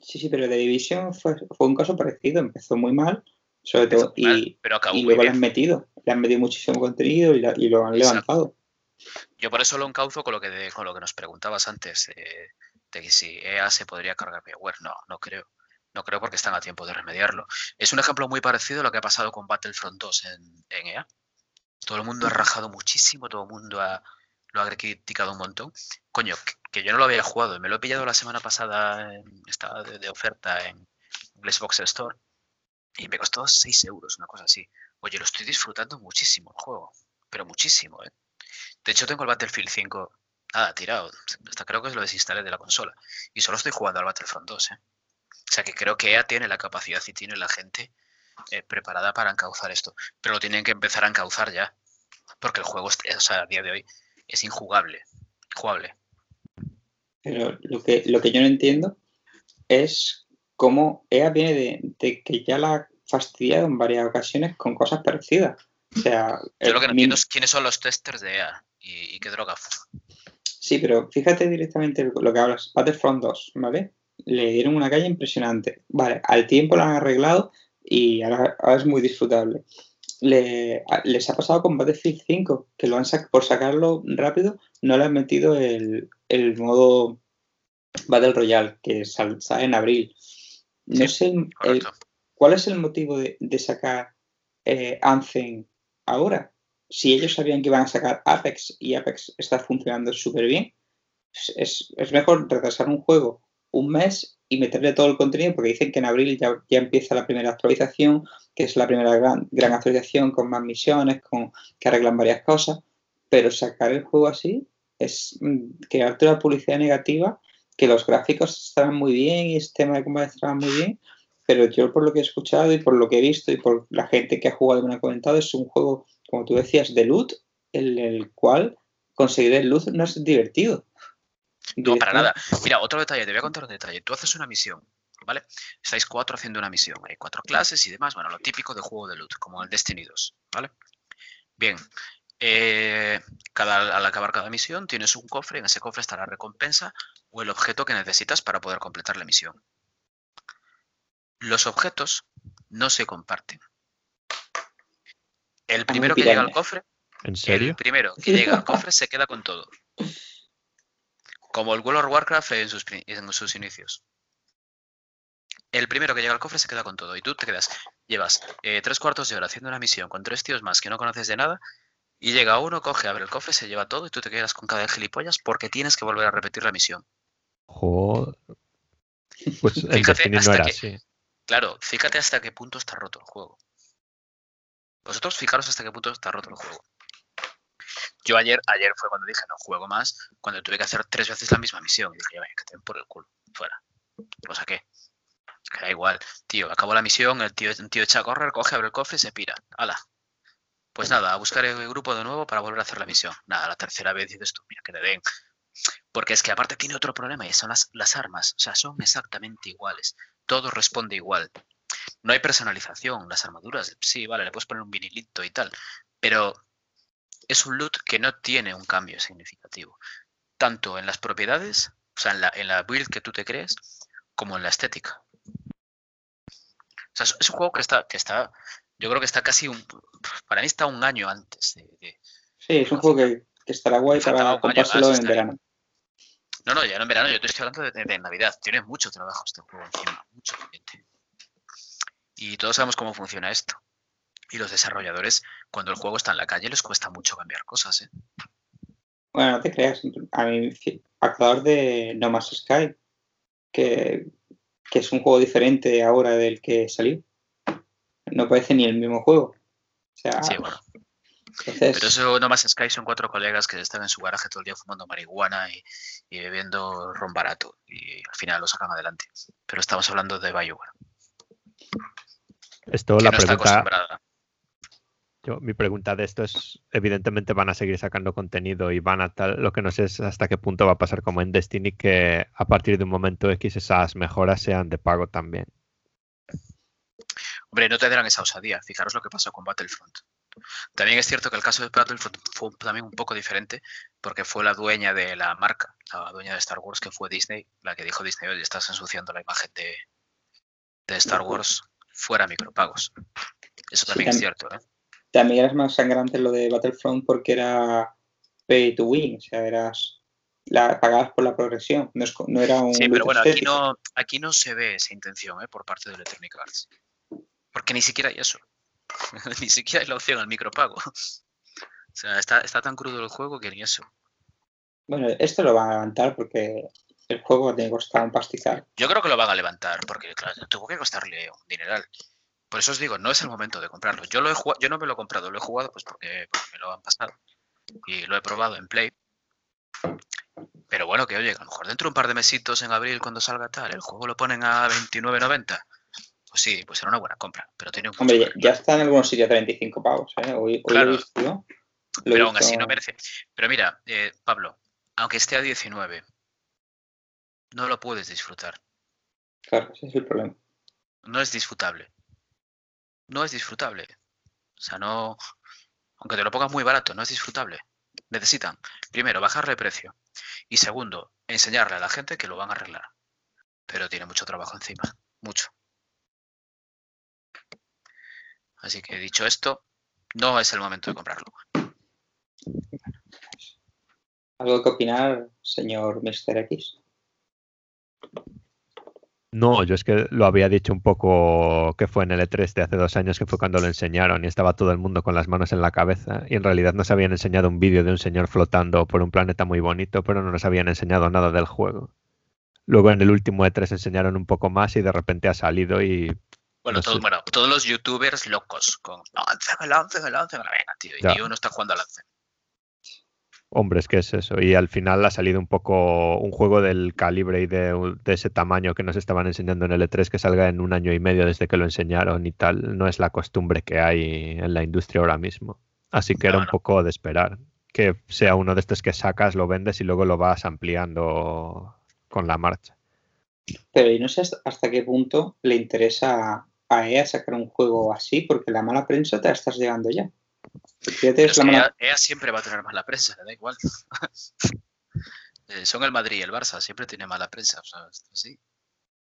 Sí, sí, pero de Division fue, fue un caso parecido. Empezó muy mal, sobre todo, y, pero acabó y luego le han metido. Le han metido muchísimo contenido y, la- y lo han Exacto. levantado. Yo por eso lo encauzo con lo que, de- con lo que nos preguntabas antes, eh, de que si EA se podría cargar Bioware. No, no creo. No creo porque están a tiempo de remediarlo. Es un ejemplo muy parecido a lo que ha pasado con Battlefront 2 en, en EA. Todo el mundo ha rajado muchísimo, todo el mundo ha- lo ha criticado un montón. Coño, que, que yo no lo había jugado, me lo he pillado la semana pasada, en- estaba de, de oferta en Xbox Store y me costó 6 euros, una cosa así. Oye, lo estoy disfrutando muchísimo el juego, pero muchísimo, ¿eh? De hecho, tengo el Battlefield 5 nada, tirado. Hasta creo que lo desinstalé de la consola. Y solo estoy jugando al Battlefront 2, ¿eh? O sea que creo que EA tiene la capacidad y tiene la gente eh, preparada para encauzar esto. Pero lo tienen que empezar a encauzar ya. Porque el juego, o sea, a día de hoy, es injugable. Jugable. Pero lo que, lo que yo no entiendo es cómo EA viene de, de que ya la ha fastidiado en varias ocasiones con cosas parecidas. O sea, Yo lo que no entiendo es quiénes son los testers de EA y, y qué droga. Sí, pero fíjate directamente lo que hablas. Battlefront 2, ¿vale? Le dieron una calle impresionante. Vale, al tiempo lo han arreglado y ahora, ahora es muy disfrutable. Le- a- les ha pasado con Battlefield 5, que lo han sac- por sacarlo rápido, no le han metido el, el modo Battle Royale, que sal- sale en abril. No Sí, sé el- cuál es el motivo de, de sacar eh, Anthem ahora. Si ellos sabían que iban a sacar Apex y Apex está funcionando súper bien, es, es- es mejor retrasar un juego un mes y meterle todo el contenido porque dicen que en abril ya, ya empieza la primera actualización, que es la primera gran, gran actualización con más misiones, con que arreglan varias cosas, pero sacar el juego así es mm, crearte una publicidad negativa, que los gráficos estarán muy bien y el sistema de combate estará muy bien, pero yo por lo que he escuchado y por lo que he visto y por la gente que ha jugado y me ha comentado, es un juego, como tú decías, de loot, en el cual conseguir el loot no es divertido. No, para nada. Mira, otro detalle, te voy a contar un detalle. Tú haces una misión, ¿vale? Estáis cuatro haciendo una misión. Hay cuatro clases y demás. Bueno, lo típico de juego de loot, como el Destiny 2, ¿vale? Bien. eh, cada, al acabar cada misión tienes un cofre. En ese cofre está la recompensa o el objeto que necesitas para poder completar la misión. Los objetos no se comparten. El primero que llega al cofre ¿En el serio? primero que llega al cofre se queda con todo. Como el World of Warcraft en sus, pri- en sus inicios. El primero que llega al cofre se queda con todo. Y tú te quedas. Llevas eh, tres cuartos de hora haciendo una misión con tres tíos más que no conoces de nada. Y llega uno, coge, abre el cofre, se lleva todo y tú te quedas con cada gilipollas porque tienes que volver a repetir la misión. Joder. Pues en Fíjate no hasta era que- así. Claro, fíjate hasta qué punto está roto el juego. Vosotros fijaros hasta qué punto está roto el juego. Yo ayer, ayer fue cuando dije no juego más, cuando tuve que hacer tres veces la misma misión. Y dije, ya, que te por el culo, fuera. Lo saqué. Que da igual. Tío, acabó la misión, el tío, el tío echa a correr, coge, abre el cofre y se pira. Hala. Pues nada, a buscar el grupo de nuevo para volver a hacer la misión. Nada, la tercera vez dices tú, mira, que te den. Porque es que aparte tiene otro problema y son las, las armas. O sea, son exactamente iguales. Todo responde igual. No hay personalización. Las armaduras, sí, vale, le puedes poner un vinilito y tal. Pero es un loot que no tiene un cambio significativo. Tanto en las propiedades, o sea, en la, en la build que tú te crees, como en la estética. O sea, es, un juego que está, que está, yo creo que está casi un, para mí está un año antes de, de- Sí, es un juego que, que estará guay para comprárselo en verano. No, no, ya no en verano, yo te estoy hablando de, de- de Navidad. Tiene mucho trabajo este juego encima, mucho ambiente. Y todos sabemos cómo funciona esto. Y los desarrolladores, cuando el juego está en la calle, les cuesta mucho cambiar cosas, ¿eh? Bueno, no te creas. A mí, acordar de No Man's Sky, que, que es un juego diferente ahora del que salió. No parece ni el mismo juego. O sea, Sí, bueno. Entonces, Pero eso No Más Sky son cuatro colegas que están en su garaje todo el día fumando marihuana y, y bebiendo ron barato. Y al final lo sacan adelante. Pero estamos hablando de Bioware, Esto, que la no pregunta. Yo- mi pregunta de esto es, evidentemente van a seguir sacando contenido y van a tal, lo que no sé es hasta qué punto va a pasar como en Destiny, que a partir de un momento X esas mejoras sean de pago también. Hombre, no tendrán esa osadía. Fijaros lo que pasó con Battlefront. También es cierto que el caso de Battlefront fue también un poco diferente porque fue la dueña de la marca, la dueña de Star Wars, que fue Disney, la que dijo Disney, oye, estás ensuciando la imagen de, de Star Wars fuera micropagos. Eso también es cierto, ¿eh? También era más sangrante lo de Battlefront porque era pay to win, o sea, eras la, pagabas por la progresión, no, es co- no era un Sí, pero bueno, aquí no, aquí no se ve esa intención ¿eh? por parte de Electronic Arts. Porque ni siquiera hay eso. [LAUGHS] ni siquiera hay la opción al micropago. [LAUGHS] O sea, está, está tan crudo el juego que ni eso. Bueno, esto lo van a levantar porque el juego tiene que costar un pastizal. Yo creo que lo van a levantar, porque claro, tuvo que costarle un dineral. Por eso os digo, no es el momento de comprarlo. Yo lo he jugado, yo no me lo he comprado, lo he jugado pues porque, porque me lo han pasado. Y lo he probado en Play. Pero bueno, que oye, a lo mejor dentro de un par de mesitos en abril cuando salga tal, el juego lo ponen a 29.90. Pues sí, pues será una buena compra. Pero tiene un Hombre, ya, está en algunos sitios a 35 pavos, ¿eh? Hoy, hoy Claro. lo he visto. Lo he Pero aún así visto- no merece. Pero mira, eh, Pablo, aunque esté a 19, no lo puedes disfrutar. Claro, ese es el problema. no es disfrutable. No es disfrutable. O sea, no. Aunque te lo pongas muy barato, no es disfrutable. Necesitan, primero, bajarle precio. Y segundo, enseñarle a la gente que lo van a arreglar. Pero tiene mucho trabajo encima. Mucho. Así que dicho esto, no es el momento de comprarlo. ¿Algo que opinar, señor Mr. X? No, yo es que lo había dicho un poco que fue en el E3 de hace dos años, que fue cuando lo enseñaron y estaba todo el mundo con las manos en la cabeza y en realidad nos habían enseñado un vídeo de un señor flotando por un planeta muy bonito, pero no nos habían enseñado nada del juego. Luego en el último E3 enseñaron un poco más y de repente ha salido y Bueno, No todo- sé. bueno, todos los youtubers locos con Lancen, Lancen, Lancen. Venga, tío. Y Ya. uno está jugando a Lancen. Hombre, es que es eso. Y al final ha salido un poco un juego del calibre y de, de ese tamaño que nos estaban enseñando en el E3 que salga en un año y medio desde que lo enseñaron y tal. No es la costumbre que hay en la industria ahora mismo. Así que era un poco de esperar. Que sea uno de estos que sacas, lo vendes y luego lo vas ampliando con la marcha. Pero y no sé hasta- hasta qué punto le interesa a EA sacar un juego así, porque la mala prensa te la estás llegando ya. Fíjate, Pero es es la que mala- EA, EA siempre va a tener mala prensa, le da igual. [LAUGHS] Eh, son el Madrid y el Barça, siempre tiene mala prensa. O sea, esto sí.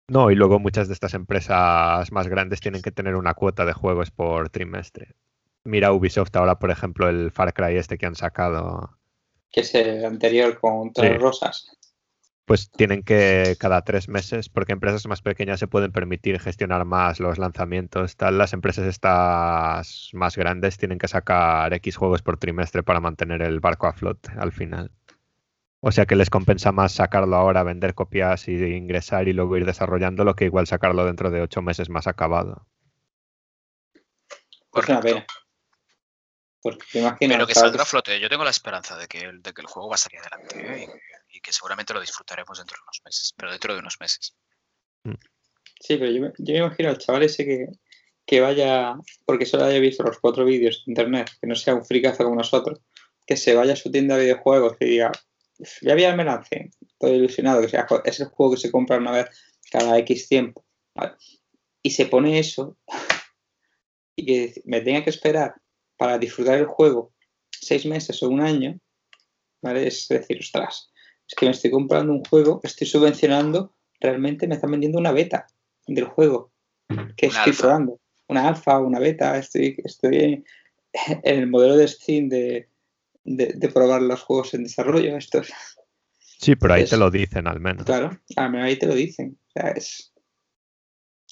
No, y luego muchas de estas empresas más grandes tienen que tener una cuota de juegos por trimestre. Mira Ubisoft ahora, por ejemplo, el Far Cry este que han sacado. que es el anterior con Sí. rosas. Pues tienen que cada tres meses, porque empresas más pequeñas se pueden permitir gestionar más los lanzamientos. Tal, las empresas estas más grandes tienen que sacar X juegos por trimestre para mantener el barco a flote al final. O sea que les compensa más sacarlo ahora, vender copias y ingresar y luego ir desarrollándolo que igual sacarlo dentro de ocho meses más acabado. Correcto. pena. Porque te imagino, Pero que ¿sabes? saldrá a flote. Yo tengo la esperanza de que, el- de que el juego va a salir adelante ¿eh? Y, que seguramente lo disfrutaremos dentro de unos meses. Pero dentro de unos meses. Sí, pero yo me, yo me imagino al chaval ese que, que vaya, porque solo haya visto los cuatro vídeos de internet, que no sea un fricazo como nosotros, que se vaya a su tienda de videojuegos y diga, ya vi el melance, estoy ilusionado, que sea, "Jo, es el juego que se compra una vez cada X tiempo. ¿vale? Y se pone eso [LAUGHS] y que me tenga que esperar para disfrutar el juego seis meses o un año, ¿vale? Es decir, ostras, es que me estoy comprando un juego, estoy subvencionando, realmente me están vendiendo una beta del juego que Una estoy alfa. probando. Una alfa, una beta, estoy, estoy en, [LAUGHS] en el modelo de Steam de, de, de probar los juegos en desarrollo. Esto es- Sí, pero ahí te lo dicen al menos. claro, a mí ahí te lo dicen. O sea, es,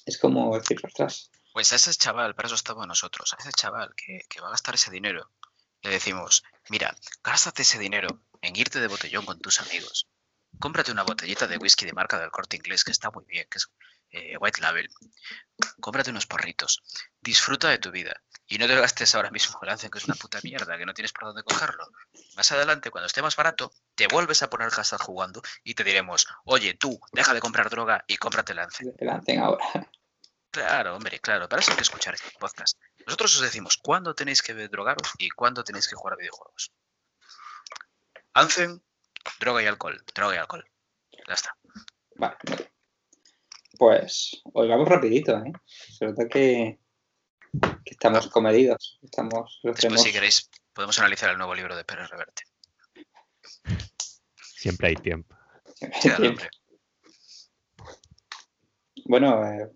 es como decir, ostras, Pues a ese chaval, para eso estamos nosotros, a ese chaval que, que va a gastar ese dinero, le decimos, mira, gástate ese dinero en irte de botellón con tus amigos. Cómprate una botellita de whisky de marca del corte inglés, que está muy bien, que es, eh, White Label. Cómprate unos porritos. Disfruta de tu vida. Y no te lo gastes ahora mismo, lancen que es una puta mierda, que no tienes por dónde cogerlo. Más adelante, cuando esté más barato, te vuelves a poner hashtag jugando y te diremos, oye, tú, deja de comprar droga y cómprate Lancen. Lancen ahora. Claro, hombre, claro, para eso hay que escuchar este podcast. Nosotros os decimos cuándo tenéis que drogaros y cuándo tenéis que jugar a videojuegos. Anthem, droga y alcohol, droga y alcohol. Ya está. Vale. Pues hoy vamos rapidito, ¿eh? Se nota que, que estamos comedidos. Estamos, lo Después, si queréis, podemos analizar el nuevo libro de Pérez Reverte. Siempre hay tiempo. Sí, dale, hombre. Bueno, eh,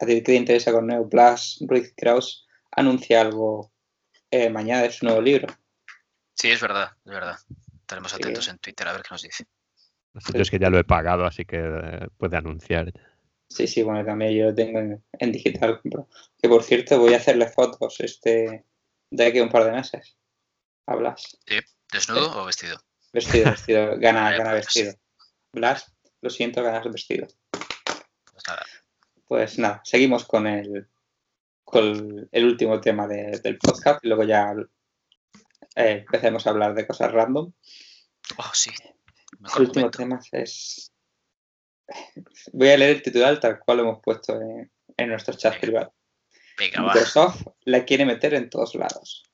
a ti que te interesa con Neo Plus, Ruiz Kraus anuncia algo eh, mañana de su nuevo libro. Sí, es verdad, es verdad. Estaremos Sí. atentos en Twitter a ver qué nos dice. Sé, Yo es que ya lo he pagado, así que eh, puede anunciar. Sí, sí, bueno, también yo lo tengo en, en digital. Que por cierto, voy a hacerle fotos este de aquí a un par de meses. Hablas. ¿Desnudo o vestido? Vestido, vestido. [LAUGHS] Gana, Vale, gana pues. vestido. Blas, lo siento, ganas vestido. Pues nada. Pues nada, seguimos con el, con el último tema de- del podcast y luego ya eh, empecemos a hablar de cosas random. Oh, sí. El Mejor último tema es... Voy a leer el titular tal cual lo hemos puesto en, en nuestro chat privado. Venga, va. Microsoft la quiere meter en todos lados.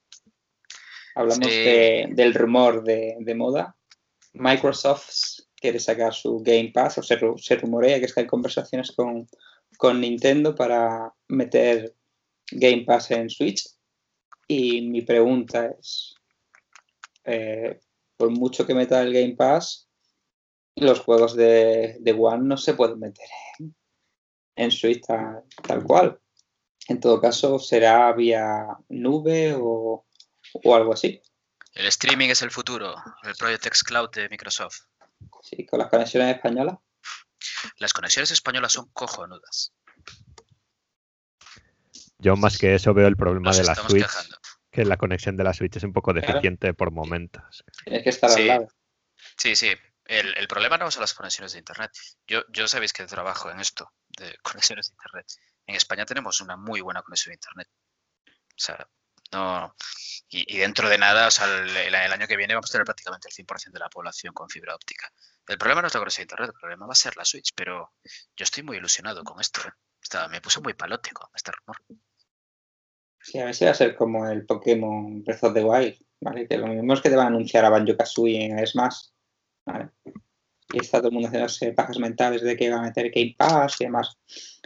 Hablamos Sí. de- del rumor de, de moda. Microsoft quiere sacar su Game Pass, o se, se rumorea que está en conversaciones con, con Nintendo para meter Game Pass en Switch. Y mi pregunta es, eh, por mucho que meta el Game Pass, los juegos de, de One no se pueden meter en, en Switch tal- tal cual. En todo caso, será vía nube o, o algo así. El streaming es el futuro. El Project X Cloud de Microsoft. Sí, con las conexiones españolas. Las conexiones españolas son cojonudas. Yo más que eso veo el problema Nos de la Switch, quejando. Que la conexión de la Switch es un poco Claro. deficiente por momentos. Tienes que estar Sí. al lado. Sí, sí. El, el problema no son las conexiones de Internet. Yo, yo sabéis que trabajo en esto, de [LAUGHS] conexiones de Internet. En España tenemos una muy buena conexión de Internet. O sea, no... Y, y dentro de nada, o sea, el, año que viene vamos a tener prácticamente el 100% de la población con fibra óptica. El problema no es la conexión de Internet, el problema va a ser la Switch, pero yo estoy muy ilusionado con esto. ¿eh? Está- me puse muy palote con este rumor. Sí, a ver si va a ser como el Pokémon Breath of the Wild, ¿vale? Que lo mismo es que te van a anunciar a Banjo Kazooie en Smash, ¿vale? Y está todo el mundo haciéndose pajas mentales de que va a meter Game Pass y demás.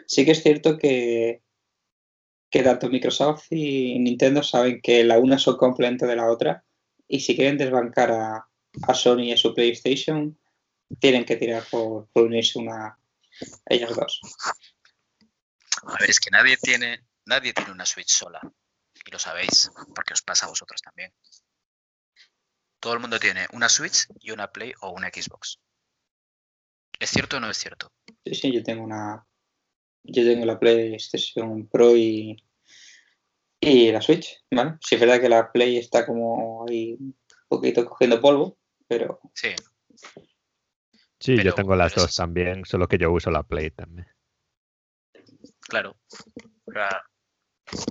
Sí que es cierto que, que tanto Microsoft y Nintendo saben que la una son complemento de la otra y si quieren desbancar a, a Sony y a su PlayStation, tienen que tirar por, por unirse una ellas dos. A ver, es que nadie tiene, nadie tiene una Switch sola. Y lo sabéis, porque os pasa a vosotros también. Todo el mundo tiene una Switch y una Play o una Xbox. ¿Es cierto o no es cierto? Sí, sí, yo tengo una. Yo tengo la PlayStation Pro y. Y la Switch, ¿vale? Sí, es verdad que la Play está como ahí un poquito cogiendo polvo, pero Sí. Sí, Pero- yo tengo las dos también, solo que yo uso la Play también. Claro. Claro.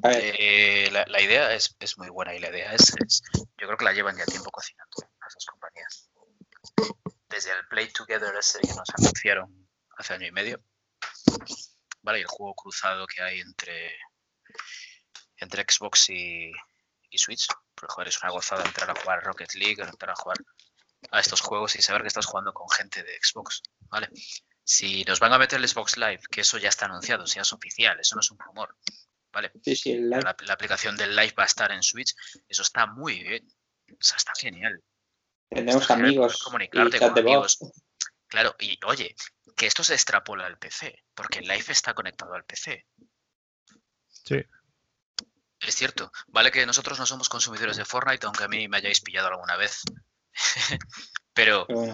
Eh, la, idea es, muy buena y la idea es, es- yo creo que la llevan ya tiempo cocinando esas compañías. Desde el Play Together ese que nos anunciaron hace año y medio, ¿vale? Y el juego cruzado que hay entre, entre Xbox y, Switch. Pero joder, es una gozada entrar a jugar Rocket League, entrar a jugar a estos juegos y saber que estás jugando con gente de Xbox, ¿vale? Si nos van a meter el Xbox Live, que eso ya está anunciado, ya es oficial, eso no es un rumor, ¿vale? sí, sí, el live. la, la aplicación del Live va a estar en Switch, eso está muy bien. O sea, está genial. Tenemos Está genial amigos y comunicarte chat con de amigos. voz. Claro, y oye, que esto se extrapola al PC, porque el Live está conectado al PC. Sí. Es cierto. Vale que nosotros no somos consumidores de Fortnite, aunque a mí me hayáis pillado alguna vez. [LAUGHS] pero, Pero bueno,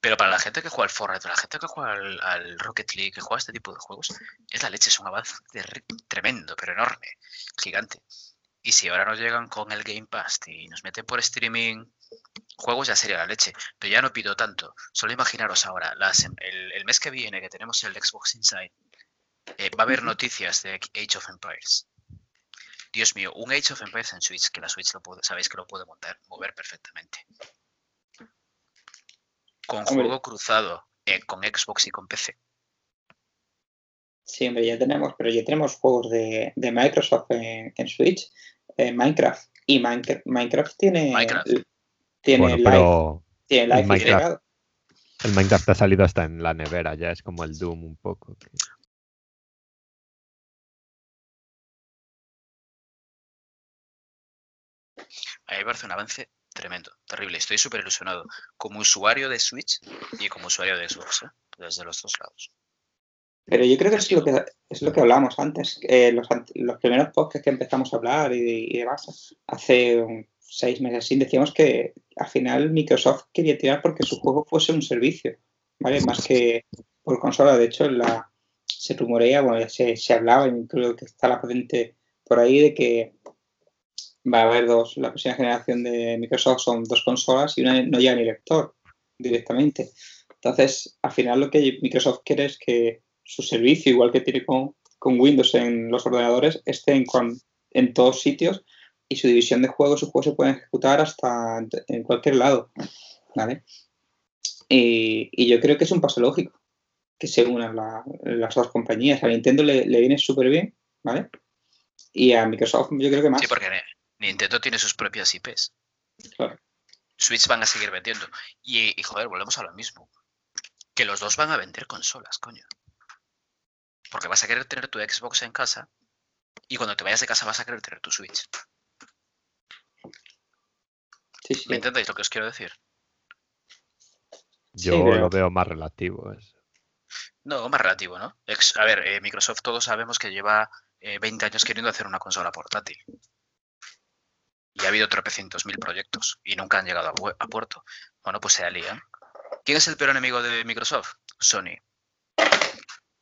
pero para la gente que juega al Fortnite, la gente que juega al, al Rocket League, que juega a este tipo de juegos, es la leche, es un avance tremendo, pero enorme, gigante. Y si ahora nos llegan con el Game Pass y nos meten por streaming juegos, ya sería la leche. Pero ya no pido tanto. Solo imaginaros ahora, las- el, el mes que viene que tenemos el Xbox Inside, Eh, va a haber noticias de Age of Empires. Dios mío, un Age of Empires en Switch, que la Switch lo puede, sabéis que lo puede montar, mover perfectamente. Con Hombre. juego cruzado, eh, con Xbox y con PC. Sí, hombre, ya tenemos, pero ya tenemos juegos de, de Microsoft en, en Switch, eh, Minecraft. Y Minecraft, Minecraft tiene, Minecraft. tiene Bueno, live, pero tiene live Minecraft. integrado. el Minecraft ha salido hasta en la nevera, ya es como el Doom un poco. que- A mí me parece un avance tremendo, terrible. Estoy súper ilusionado. Como usuario de Switch y como usuario de Xbox, ¿eh? desde los dos lados. Pero yo creo que es lo que, es lo que hablábamos antes. eh, los, primeros podcasts que empezamos a hablar y, y demás, hace un- seis meses así, decíamos que al final Microsoft quería tirar porque su juego fuese un servicio, ¿vale? Más que por consola. De hecho, la, se rumorea, bueno, ya se, se hablaba, y creo que está la patente por ahí de que va a haber dos, la próxima generación de Microsoft son dos consolas y una no lleva ni lector directamente. Entonces, al final lo que Microsoft quiere es que su servicio, igual que tiene con, con Windows en los ordenadores, esté en, cuan- en todos sitios y su división de juegos, sus juegos se pueden ejecutar hasta en, cualquier lado. ¿vale? Y, yo creo que es un paso lógico que se unan la- las dos compañías. A Nintendo le, le viene súper bien, ¿vale? Y a Microsoft yo creo que más. Sí, porque Nintendo tiene sus propias IPs. Claro. Switch van a seguir vendiendo. Y, y, joder, volvemos a lo mismo. Que los dos van a vender consolas, coño. Porque vas a querer tener tu Xbox en casa y cuando te vayas de casa vas a querer tener tu Switch. Sí, sí. ¿Me entendéis lo que os quiero decir? Yo lo veo más relativo. es- No, más relativo, ¿no? A ver, eh, Microsoft todos sabemos que lleva eh, 20 años queriendo hacer una consola portátil. Y ha habido tropecientos mil proyectos y nunca han llegado a, pu- a puerto. Bueno, pues se alían. ¿Quién es el peor enemigo de Microsoft? Sony.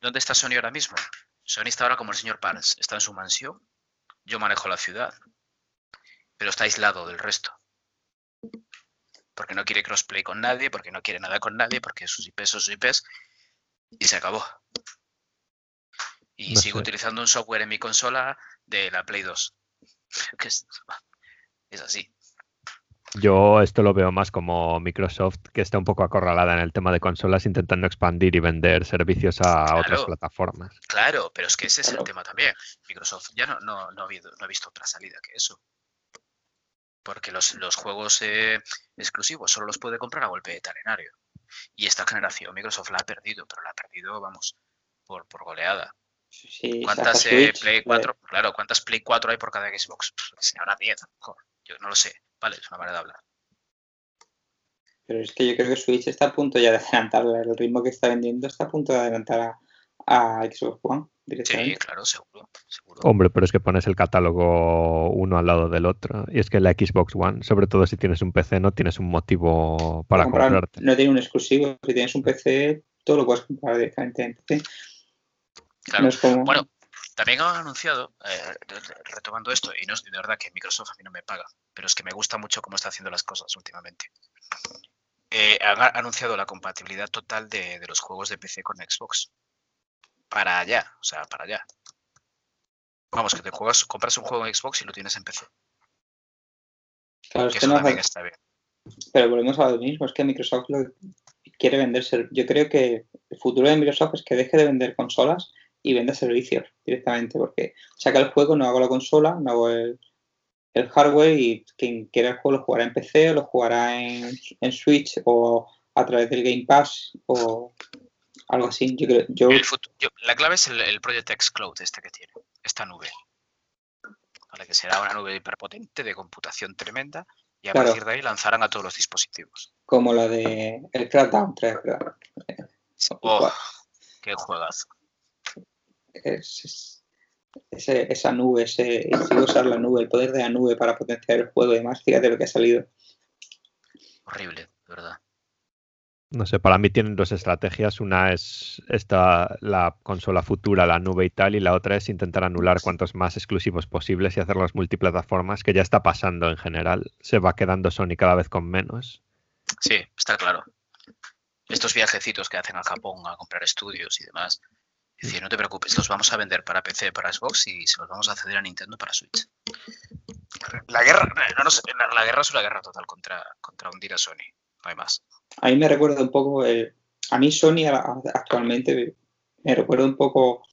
¿Dónde está Sony ahora mismo? Sony está ahora como el señor Parks. Está en su mansión. Yo manejo la ciudad. Pero está aislado del resto. Porque no quiere crossplay con nadie, porque no quiere nada con nadie, porque sus IPs son sus IPs. Y se acabó. Y No sigo sé. utilizando un software en mi consola de la Play 2. [LAUGHS] Que es, es así. Yo esto lo veo más como Microsoft, que está un poco acorralada en el tema de consolas, intentando expandir y vender servicios a otras plataformas. Claro, pero es que ese es el tema también. Microsoft ya no, no, no, ha, habido, no ha visto otra salida que eso. Porque los, los juegos eh, exclusivos solo los puede comprar a golpe de talenario. Y esta generación Microsoft la ha perdido, pero la ha perdido, vamos, por, por goleada. Sí, ¿Cuántas eh, Play eh, 4? Claro, ¿cuántas Play 4 hay por cada Xbox? Pff, que se habrá 10, a lo mejor. Yo no lo sé. Vale, es una manera de hablar. Pero es que yo creo que Switch está a punto ya de adelantar el ritmo que está vendiendo, está a punto de adelantar a, a Xbox One Sí, claro, seguro. seguro. Hombre, pero es que pones el catálogo uno al lado del otro. Y es que la Xbox One, sobre todo si tienes un PC, no tienes un motivo para Comprar- comprarte. No tiene un exclusivo. Si tienes un PC, todo lo puedes comprar directamente en PC. Claro. No es como... Bueno, también han anunciado, eh, re- re- retomando esto, y no es de verdad que Microsoft a mí no me paga, pero es que me gusta mucho cómo está haciendo las cosas últimamente. Eh, han anunciado la compatibilidad total de, de los juegos de PC con Xbox. Para allá, o sea, para allá. Vamos, que te juegas, compras un juego en Xbox y lo tienes en PC. claro, es Que eso no también está bien. Pero volvemos a lo mismo, es que Microsoft lo quiere vender. Yo creo que el futuro de Microsoft es que deje de vender consolas y venda servicios directamente, porque saca el juego, no hago la consola, no hago el, el hardware y quien quiera el juego lo jugará en PC o lo jugará en, en Switch o a través del Game Pass o algo así. Yo creo, yo, El futu- yo- la clave es el, el Project X Cloud este que tiene, esta nube. Vale, que será una nube hiperpotente de computación tremenda y a Claro. partir de ahí lanzarán a todos los dispositivos. como la de el Crackdown 3, ¿verdad? Oh, qué juegazo. Es, es- ese- esa nube, ese, usar la nube, el poder de la nube para potenciar el juego y demás, fíjate lo que ha salido. Horrible, de verdad. No sé, para mí tienen dos estrategias. Una es esta, la consola futura, la nube y tal, y la otra es intentar anular cuantos más exclusivos posibles y hacerlos multiplataformas, que ya está pasando en general. Se va quedando Sony cada vez con menos. Sí, está claro. Estos viajecitos que hacen a Japón a comprar estudios y demás, No te preocupes, los vamos a vender para PC, para Xbox y se los vamos a ceder a Nintendo para Switch. La guerra, no, no sé, la, la guerra es una guerra total contra, contra hundir a Sony. No hay más. A mí me recuerda un poco, el, a mí Sony actualmente me recuerda un poco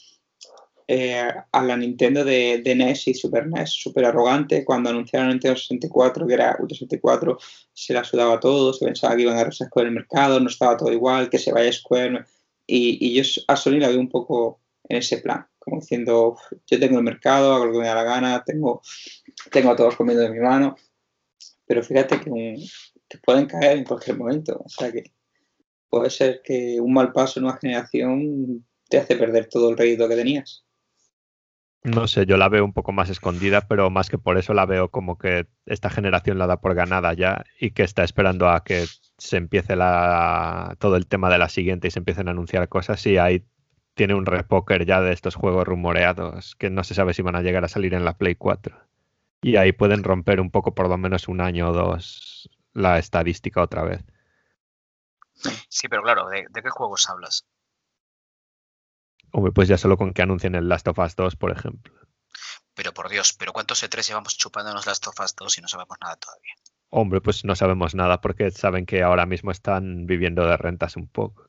eh, a la Nintendo de, de NES y Super NES, súper arrogante. Cuando anunciaron Nintendo 64, que era Ultra 64, se la sudaba todo, se pensaba que iban a con el mercado, no estaba todo igual, que se vaya Square. Y, y yo a Sony la veo un poco en ese plan, como diciendo, "Uf, yo tengo el mercado, hago lo que me da la gana, tengo, tengo a todos comiendo de mi mano. Pero fíjate que un- te pueden caer en cualquier momento. O sea que puede ser que un mal paso en una generación te hace perder todo el rédito que tenías. No sé, yo la veo un poco más escondida, pero más que por eso la veo como que esta generación la da por ganada ya y que está esperando a que se empiece todo el tema de la siguiente y se empiecen a anunciar cosas y ahí tiene un repoker ya de estos juegos rumoreados que no se sabe si van a llegar a salir en la Play 4. Y ahí pueden romper un poco, por lo menos un año o dos, la estadística otra vez. Sí, pero claro, ¿de, de qué juegos hablas? Hombre, pues ya solo con que anuncien el Last of Us 2, por ejemplo. Pero por Dios, ¿pero cuántos E3 llevamos chupándonos las tofas 2 y no sabemos nada todavía? Hombre, pues no sabemos nada porque saben que ahora mismo están viviendo de rentas un poco.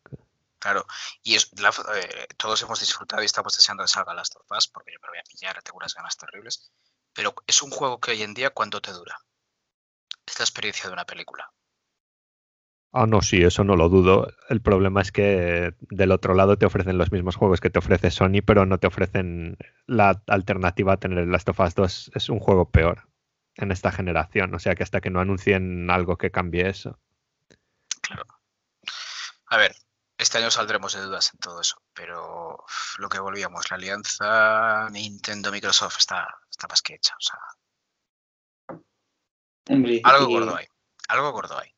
Claro, y es, la- eh, todos hemos disfrutado y estamos deseando que salga las tofas porque yo me lo voy a pillar, tengo unas ganas terribles. Pero es un juego que hoy en día, ¿cuánto te dura? Es la experiencia de una película. Ah, no, sí, eso no lo dudo. El problema es que del otro lado te ofrecen los mismos juegos que te ofrece Sony, pero no te ofrecen la alternativa a tener el Last of Us 2. Es un juego peor en esta generación. O sea que hasta que no anuncien algo que cambie eso. Claro. A ver, este año saldremos de dudas en todo eso, pero lo que volvíamos, la alianza Nintendo-Microsoft está, está más que hecha. O sea, Hombre, algo y- gordo hay. Algo gordo hay.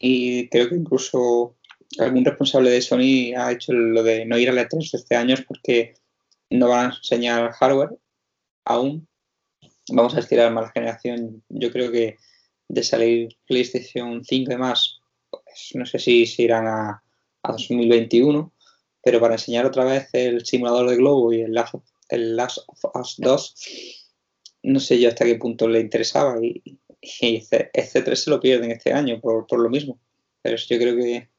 Y creo que incluso algún responsable de Sony ha hecho lo de no ir a la 3 este año porque no van a enseñar hardware aún. Vamos a estirar más la generación. Yo creo que de salir PlayStation 5 y más, pues no sé si se irán a, a 2021, pero para enseñar otra vez el simulador de globo y el Last of, el Last of Us 2, no sé yo hasta qué punto le interesaba y, y C- este 3 se lo pierden este año por, por lo mismo. Pero yo creo que,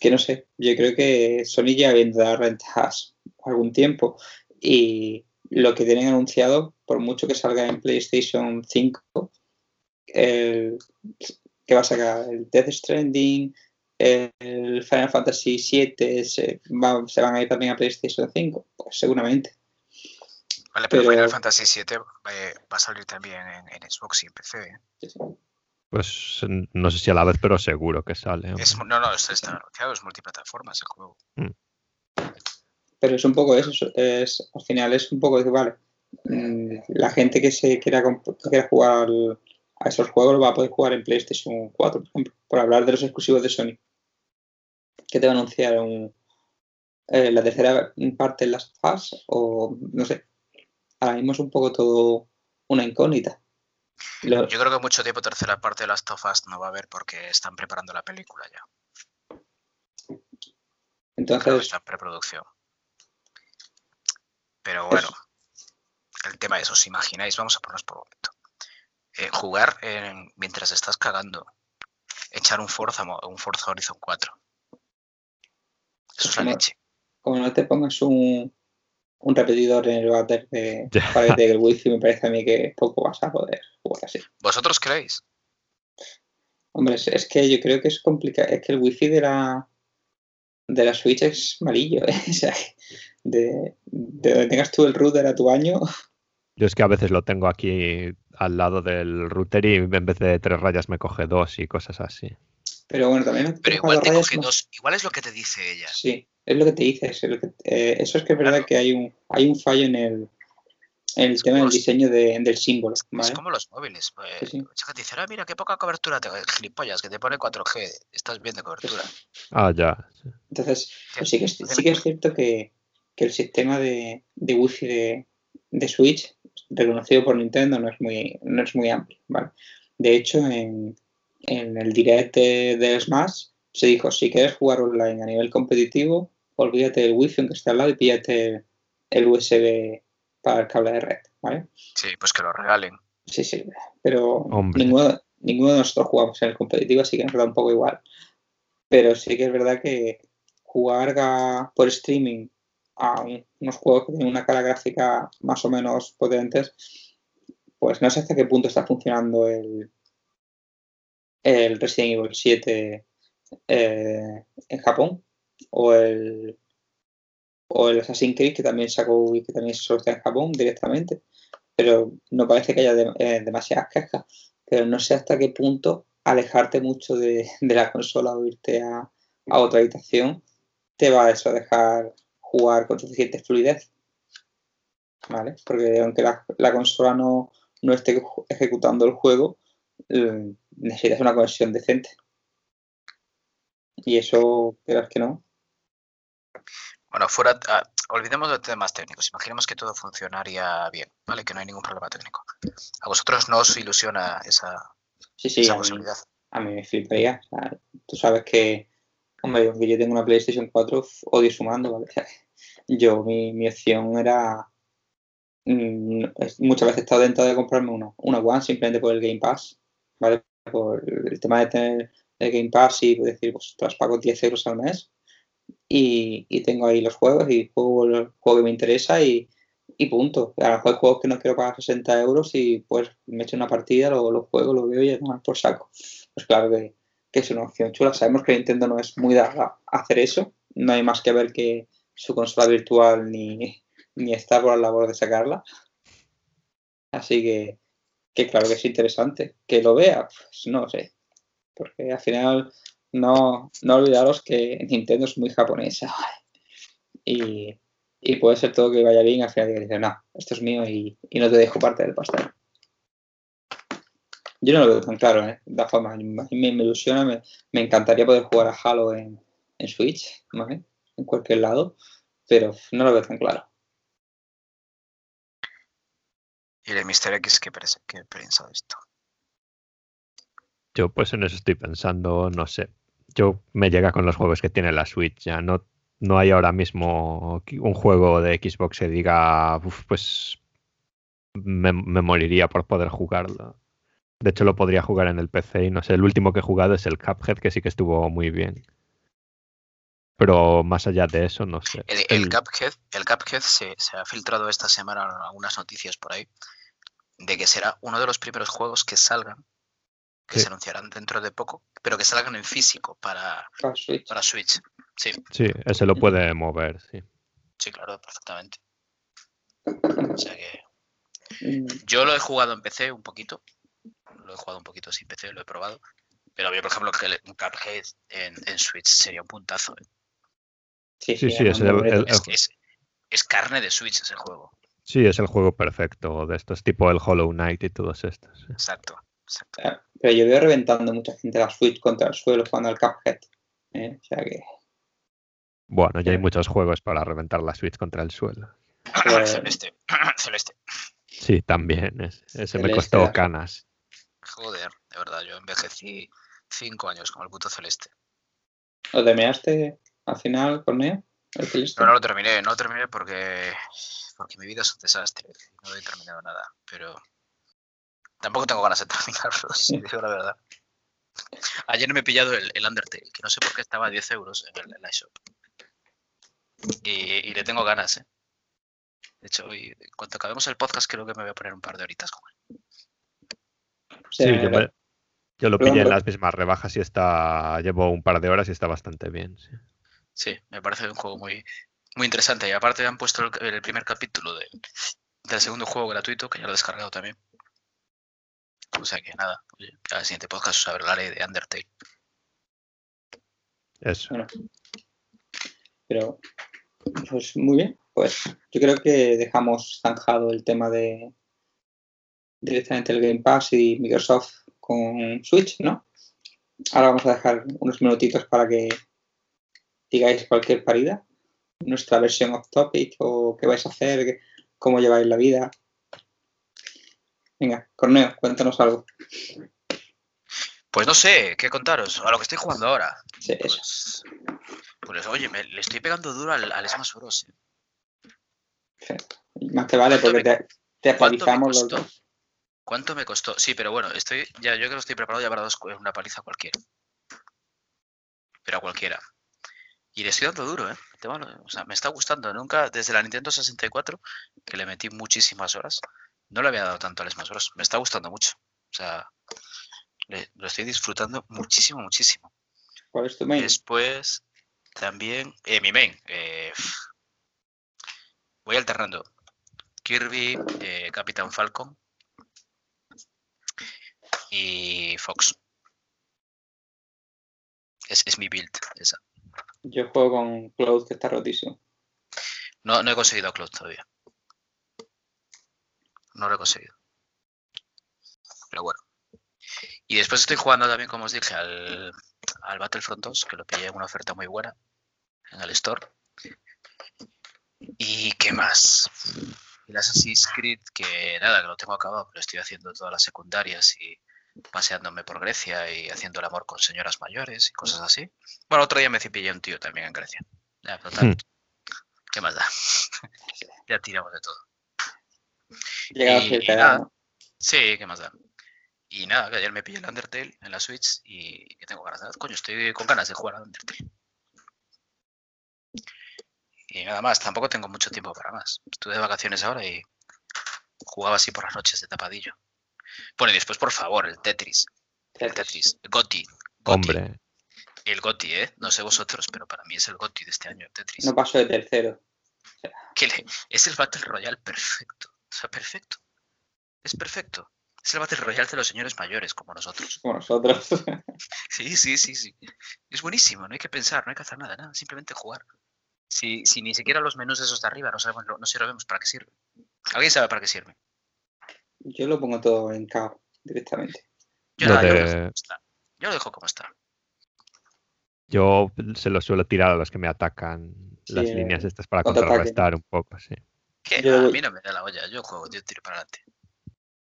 que no sé, yo creo que Sony ya dar rentas algún tiempo y lo que tienen anunciado, por mucho que salga en PlayStation 5, el, que va a sacar el Death Stranding, el Final Fantasy VII, se, va- se van a ir también a PlayStation 5, pues seguramente. Vale, pero, Pero- Final Fantasy VII eh, va a salir también en, en Xbox y en PC. ¿eh? Pues n- no sé si a la vez, pero seguro que sale. Es no, no, esto está anunciado, es multiplataformas el juego. Pero es un poco eso, es, al final es un poco de, vale, mm, la gente que se quiera, que jugar a esos juegos lo va a poder jugar en PlayStation 4, por ejemplo, por hablar de los exclusivos de Sony. ¿Qué te va a anunciar? Un, eh, ¿La tercera parte de las FAS? O no sé. Ahora mismo es un poco todo una incógnita. Lo- Yo creo que mucho tiempo tercera parte de las tofas no va a haber porque están preparando la película ya. Creo que entonces, está en preproducción. Pero bueno, el tema es, ¿os imagináis? Vamos a ponernos por un momento. Eh, jugar en- mientras estás cagando. Echar un Forza, un Forza Horizon 4. Eso es la leche. como no te pongas un, un repetidor en el váter de, dé el wifi, me parece a mí que poco vas a poder jugar así. ¿Vosotros creéis? Hombre, es, es que yo creo que es complicado. Es que el wifi de la de la Switch es malillo. [LAUGHS] ¿eh? O sea, de, de donde tengas tú el router a tu año, Yo es que a veces lo tengo aquí al lado del router y en vez de tres rayas me coge dos y cosas así. pero bueno, también. Pero igual te rayas coge más- dos. Igual es lo que te dice ella. Sí, es lo que te dices. es lo que- eh, eso es que es verdad Claro. que hay un, hay un fallo en el, en el Es tema del los- diseño de- del símbolo. Es ¿vale? como los móviles. Pues, Sí, sí. mucha gente dice, ah, mira, qué poca cobertura tengo. Gilipollas, que te pone 4G. Estás bien de cobertura. Ah, ya. Entonces, pues sí, que es, sí que es cierto que, que el sistema de, de wifi de, de Switch, reconocido por Nintendo, no es muy, no es muy amplio. ¿vale? De hecho, en, en el direct de, de Smash se dijo, si quieres jugar online a nivel competitivo, olvídate del wifi aunque esté al lado y píllate el USB para el cable de red, ¿vale? Sí, pues que lo regalen. Sí, sí, pero ninguno, ninguno de nosotros jugamos en el competitivo, así que nos da un poco igual. Pero sí que es verdad que jugar a- por streaming a un- unos juegos que tienen una cara gráfica más o menos potentes, pues no sé hasta qué punto está funcionando el, el Resident Evil 7 eh, en Japón o el, o el Assassin's Creed que también sacó y que también se sortea en Japón directamente pero no parece que haya eh, demasiadas quejas. Pero no sé hasta qué punto alejarte mucho de, de la consola o irte a, a otra habitación te va a eso dejar jugar con suficiente fluidez. ¿Vale? Porque aunque la, la consola no, no esté ejecutando el juego, necesitas una conexión decente. Y eso, quieras que no, Bueno, fuera, ah, olvidemos de temas técnicos. Imaginemos que todo funcionaría bien, ¿vale? Que no hay ningún problema técnico. ¿A vosotros no os ilusiona esa, sí, sí, esa a mí- posibilidad? a mí me fliparía. O sea, tú sabes que, hombre, aunque yo tengo una PlayStation 4, f- odio su mando, ¿vale? [LAUGHS] Yo, mi, mi opción era. mm, muchas veces he estado tentado de comprarme una, una One simplemente por el Game Pass, ¿vale? Por el tema de tener el Game Pass y decir, pues, tras pago 10 euros al mes y, y tengo ahí los juegos y juego el juego que me interesa y, y punto. A lo mejor hay juegos que no quiero pagar 60 euros y pues me echo una partida, lo, lo juego, lo veo y ya tomar por saco. Pues claro que, es una opción chula. Sabemos que Nintendo no es muy dada a hacer eso. No hay más que ver que su consola virtual ni, ni está por la labor de sacarla. Así que, que claro que es interesante. Que lo vea, pues no sé. Porque al final no, no olvidaros que Nintendo es muy japonesa. Y, puede ser todo que vaya bien, al final que dices, no, esto es mío y, no te dejo parte del pastel. Yo no lo veo tan claro, ¿eh? De todas formas, a mí me, me ilusiona, me, encantaría poder jugar a Halo en, Switch, ¿vale? En cualquier lado, pero no lo veo tan claro. Y de Mr. X, ¿qué, qué piensa de esto? Yo pues en eso estoy pensando, no sé. Yo me llega con los juegos que tiene la Switch ya. No, no hay ahora mismo un juego de Xbox que diga, "Uf, pues me, me moriría por poder jugarlo. De hecho lo podría jugar en el PC y no sé, el último que he jugado es el Cuphead que sí que estuvo muy bien. Pero más allá de eso, no sé. El, el El- Cuphead, el Cuphead se, se ha filtrado esta semana algunas noticias por ahí de que será uno de los primeros juegos que salgan, que Sí. se anunciarán dentro de poco, pero que salgan en físico para, Para Switch. para Switch. Sí, Sí, ese lo puede mover, sí. sí, claro, perfectamente. [COUGHS] O sea que Mm, yo lo he jugado en PC un poquito, lo he jugado un poquito sin PC, lo he probado, pero yo, por ejemplo, que el- un Cuphead en, en Switch sería un puntazo. ¿eh? Sí, Sí, sí, es el- además, el- Es, es, es carne de Switch ese juego. Sí, es el juego perfecto de estos, tipo el Hollow Knight y todos estos. Exacto, exacto. Ah, Pero yo veo reventando mucha gente la Switch contra el suelo jugando al Cuphead. ¿eh? O sea que. Bueno, ya hay muchos juegos para reventar la Switch contra el suelo. Pues- Celeste, Celeste. Sí, también. es- ese me costó canas. Joder, de verdad, yo envejecí cinco años con el puto Celeste. ¿Lo terminaste al final, Corneo? No, no lo terminé, no lo terminé porque, porque mi vida es un desastre. No he terminado nada, pero tampoco tengo ganas de terminarlo, [LAUGHS] si digo la verdad. Ayer me he pillado el, el Undertale, que no sé por qué estaba a 10 euros en el, en la shop. Y, y le tengo ganas, ¿eh? De hecho, hoy, en cuanto acabemos el podcast, creo que me voy a poner un par de horitas con él. Sí, yo, me- yo lo pillé en las mismas rebajas y está. Llevo un par de horas y está bastante bien. sí. Sí, me parece un juego muy, muy interesante. Y aparte han puesto el, el primer capítulo de- del segundo juego gratuito, que ya lo he descargado también. O sea que nada, oye, el siguiente podcast os hablaré de Undertale. Eso. Bueno. Pero, pues muy bien. Pues yo creo que dejamos zanjado el tema de directamente el Game Pass y Microsoft con Switch, ¿no? Ahora vamos a dejar unos minutitos para que digáis cualquier parida, nuestra versión off topic o qué vais a hacer, cómo lleváis la vida. Venga, Corneo, cuéntanos algo. Pues no sé qué contaros, a lo que estoy jugando ahora. Sí, eso. Pues, Pues, oye, me- le estoy pegando duro al, al Smash Bros. eh. Más te vale ¿Cuánto porque me te, te actualizamos los dos. ¿Cuánto me costó? Sí, pero bueno, estoy ya yo creo que estoy preparado ya para dos, una paliza cualquiera. Pero a cualquiera. Y le estoy dando duro, ¿eh? O sea, me está gustando. Nunca, desde la Nintendo 64, que le metí muchísimas horas, no le había dado tanto al Smash Bros. Me está gustando mucho. O sea, le- lo estoy disfrutando muchísimo, muchísimo. ¿Cuál es tu main? Después, también, eh, mi main. eh, voy alternando. Kirby, eh, Capitán Falcon y Fox. Es, es mi build, esa. Yo juego con Cloud que está rotísimo. No, no he conseguido Cloud todavía. No lo he conseguido. Pero bueno. Y después estoy jugando también, como os dije, al, al Battlefront 2, que lo pillé en una oferta muy buena en el store. ¿Y qué más? El Assassin's Creed, que nada, que lo tengo acabado, pero estoy haciendo todas las secundarias y paseándome por Grecia y haciendo el amor con señoras mayores y cosas así. Bueno, otro día me cepillé un tío también en Grecia. Ya. Hmm. ¿Qué más da? [LAUGHS] ya tiramos de todo. Llegado Y- y nada. Sí, ¿qué más da? Y nada, que ayer me pillé el Undertale en la Switch y que tengo ganas de... Coño, estoy con ganas de jugar al Undertale. Y nada más, tampoco tengo mucho tiempo para más. Estuve de vacaciones ahora y jugaba así por las noches de tapadillo. Bueno, y después, por favor, el Tetris. El Tetris. El Goti. Goti. Hombre, El Goti, ¿eh? No sé vosotros, pero para mí es el Goti de este año, el Tetris. No paso de tercero. que le- es el Battle Royale perfecto. O sea, perfecto. Es perfecto. Es el Battle Royale de los señores mayores, como nosotros. Como nosotros. [LAUGHS] Sí, sí, sí, sí. Es buenísimo, no hay que pensar, no hay que hacer nada, nada, simplemente jugar. Si, si ni siquiera los menús esos de arriba no sabemos, no sabemos para qué sirve. ¿Alguien sabe para qué sirve? Yo lo pongo todo en KO directamente. Yo, yo lo de- dejo como está. Yo lo dejo como está. yo se lo suelo tirar a los que me atacan Sí, las eh, líneas estas para contrarrestar un poco, sí. Que Yo- a mí no me da la olla, yo juego, yo tiro para adelante.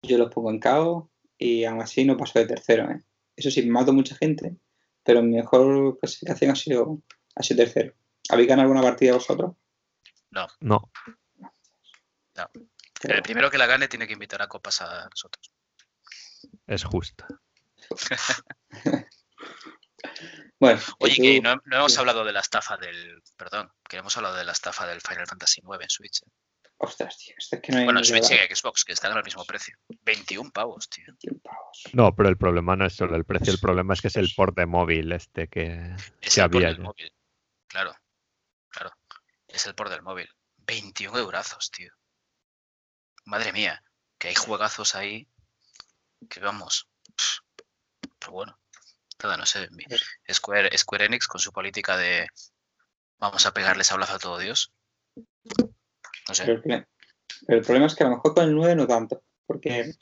Yo los pongo en KO y aún así no paso de tercero. ¿eh? Eso sí, mato mucha gente, pero mi mejor clasificación ha sido, ha sido tercero. ¿Habéis ganado alguna partida vosotros? No, El primero que la gane tiene que invitar a copas a nosotros. es justo. [LAUGHS] Bueno, Oye, tú- que no, no hemos hablado de la estafa del. Perdón, que hemos hablado de la estafa del Final Fantasy IX en Switch. ¿eh? Ostras, tío, esto es que no hay Bueno, Switch que Xbox, que están al mismo precio. 21 pavos, tío. 21 pavos. No, pero el problema no es solo el precio, el problema es que es el port de móvil este que, Es que el había del ya. móvil. Claro, claro. Es el por del móvil. 21 eurazos, tío. Madre mía, que hay juegazos ahí que vamos. Pero bueno, nada, no sé. Square, Square Enix con su política de vamos a pegarles hablazo a todo Dios. No Pero sé. el, problema, pero el problema es que a lo mejor con el 9 no tanto, porque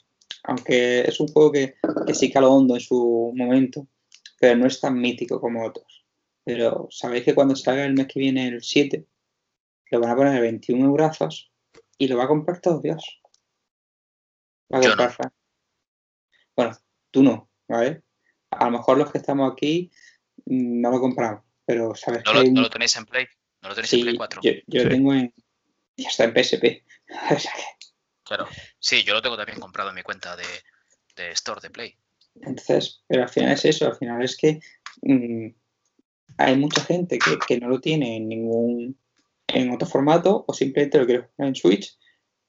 aunque es un juego que, que sí caló hondo en su momento, pero no es tan mítico como otros. Pero sabéis que cuando salga el mes que viene el 7, lo van a poner a 21 eurazos y lo va a comprar todo Dios. Va a Yo comprar. Bueno, tú no, ¿vale? A lo mejor los que estamos aquí mm, no lo compramos, pero sabes ¿No que lo, hay no lo tenéis en Play? ¿No lo tenéis en Play 4? yo, yo lo tengo en... Ya está en PSP. [LAUGHS] Claro. Sí, yo lo tengo también comprado en mi cuenta de, de Store de Play. Entonces, pero al final es eso, al final es que mm, hay mucha gente que, que no lo tiene en ningún en otro formato o simplemente lo quiere jugar en Switch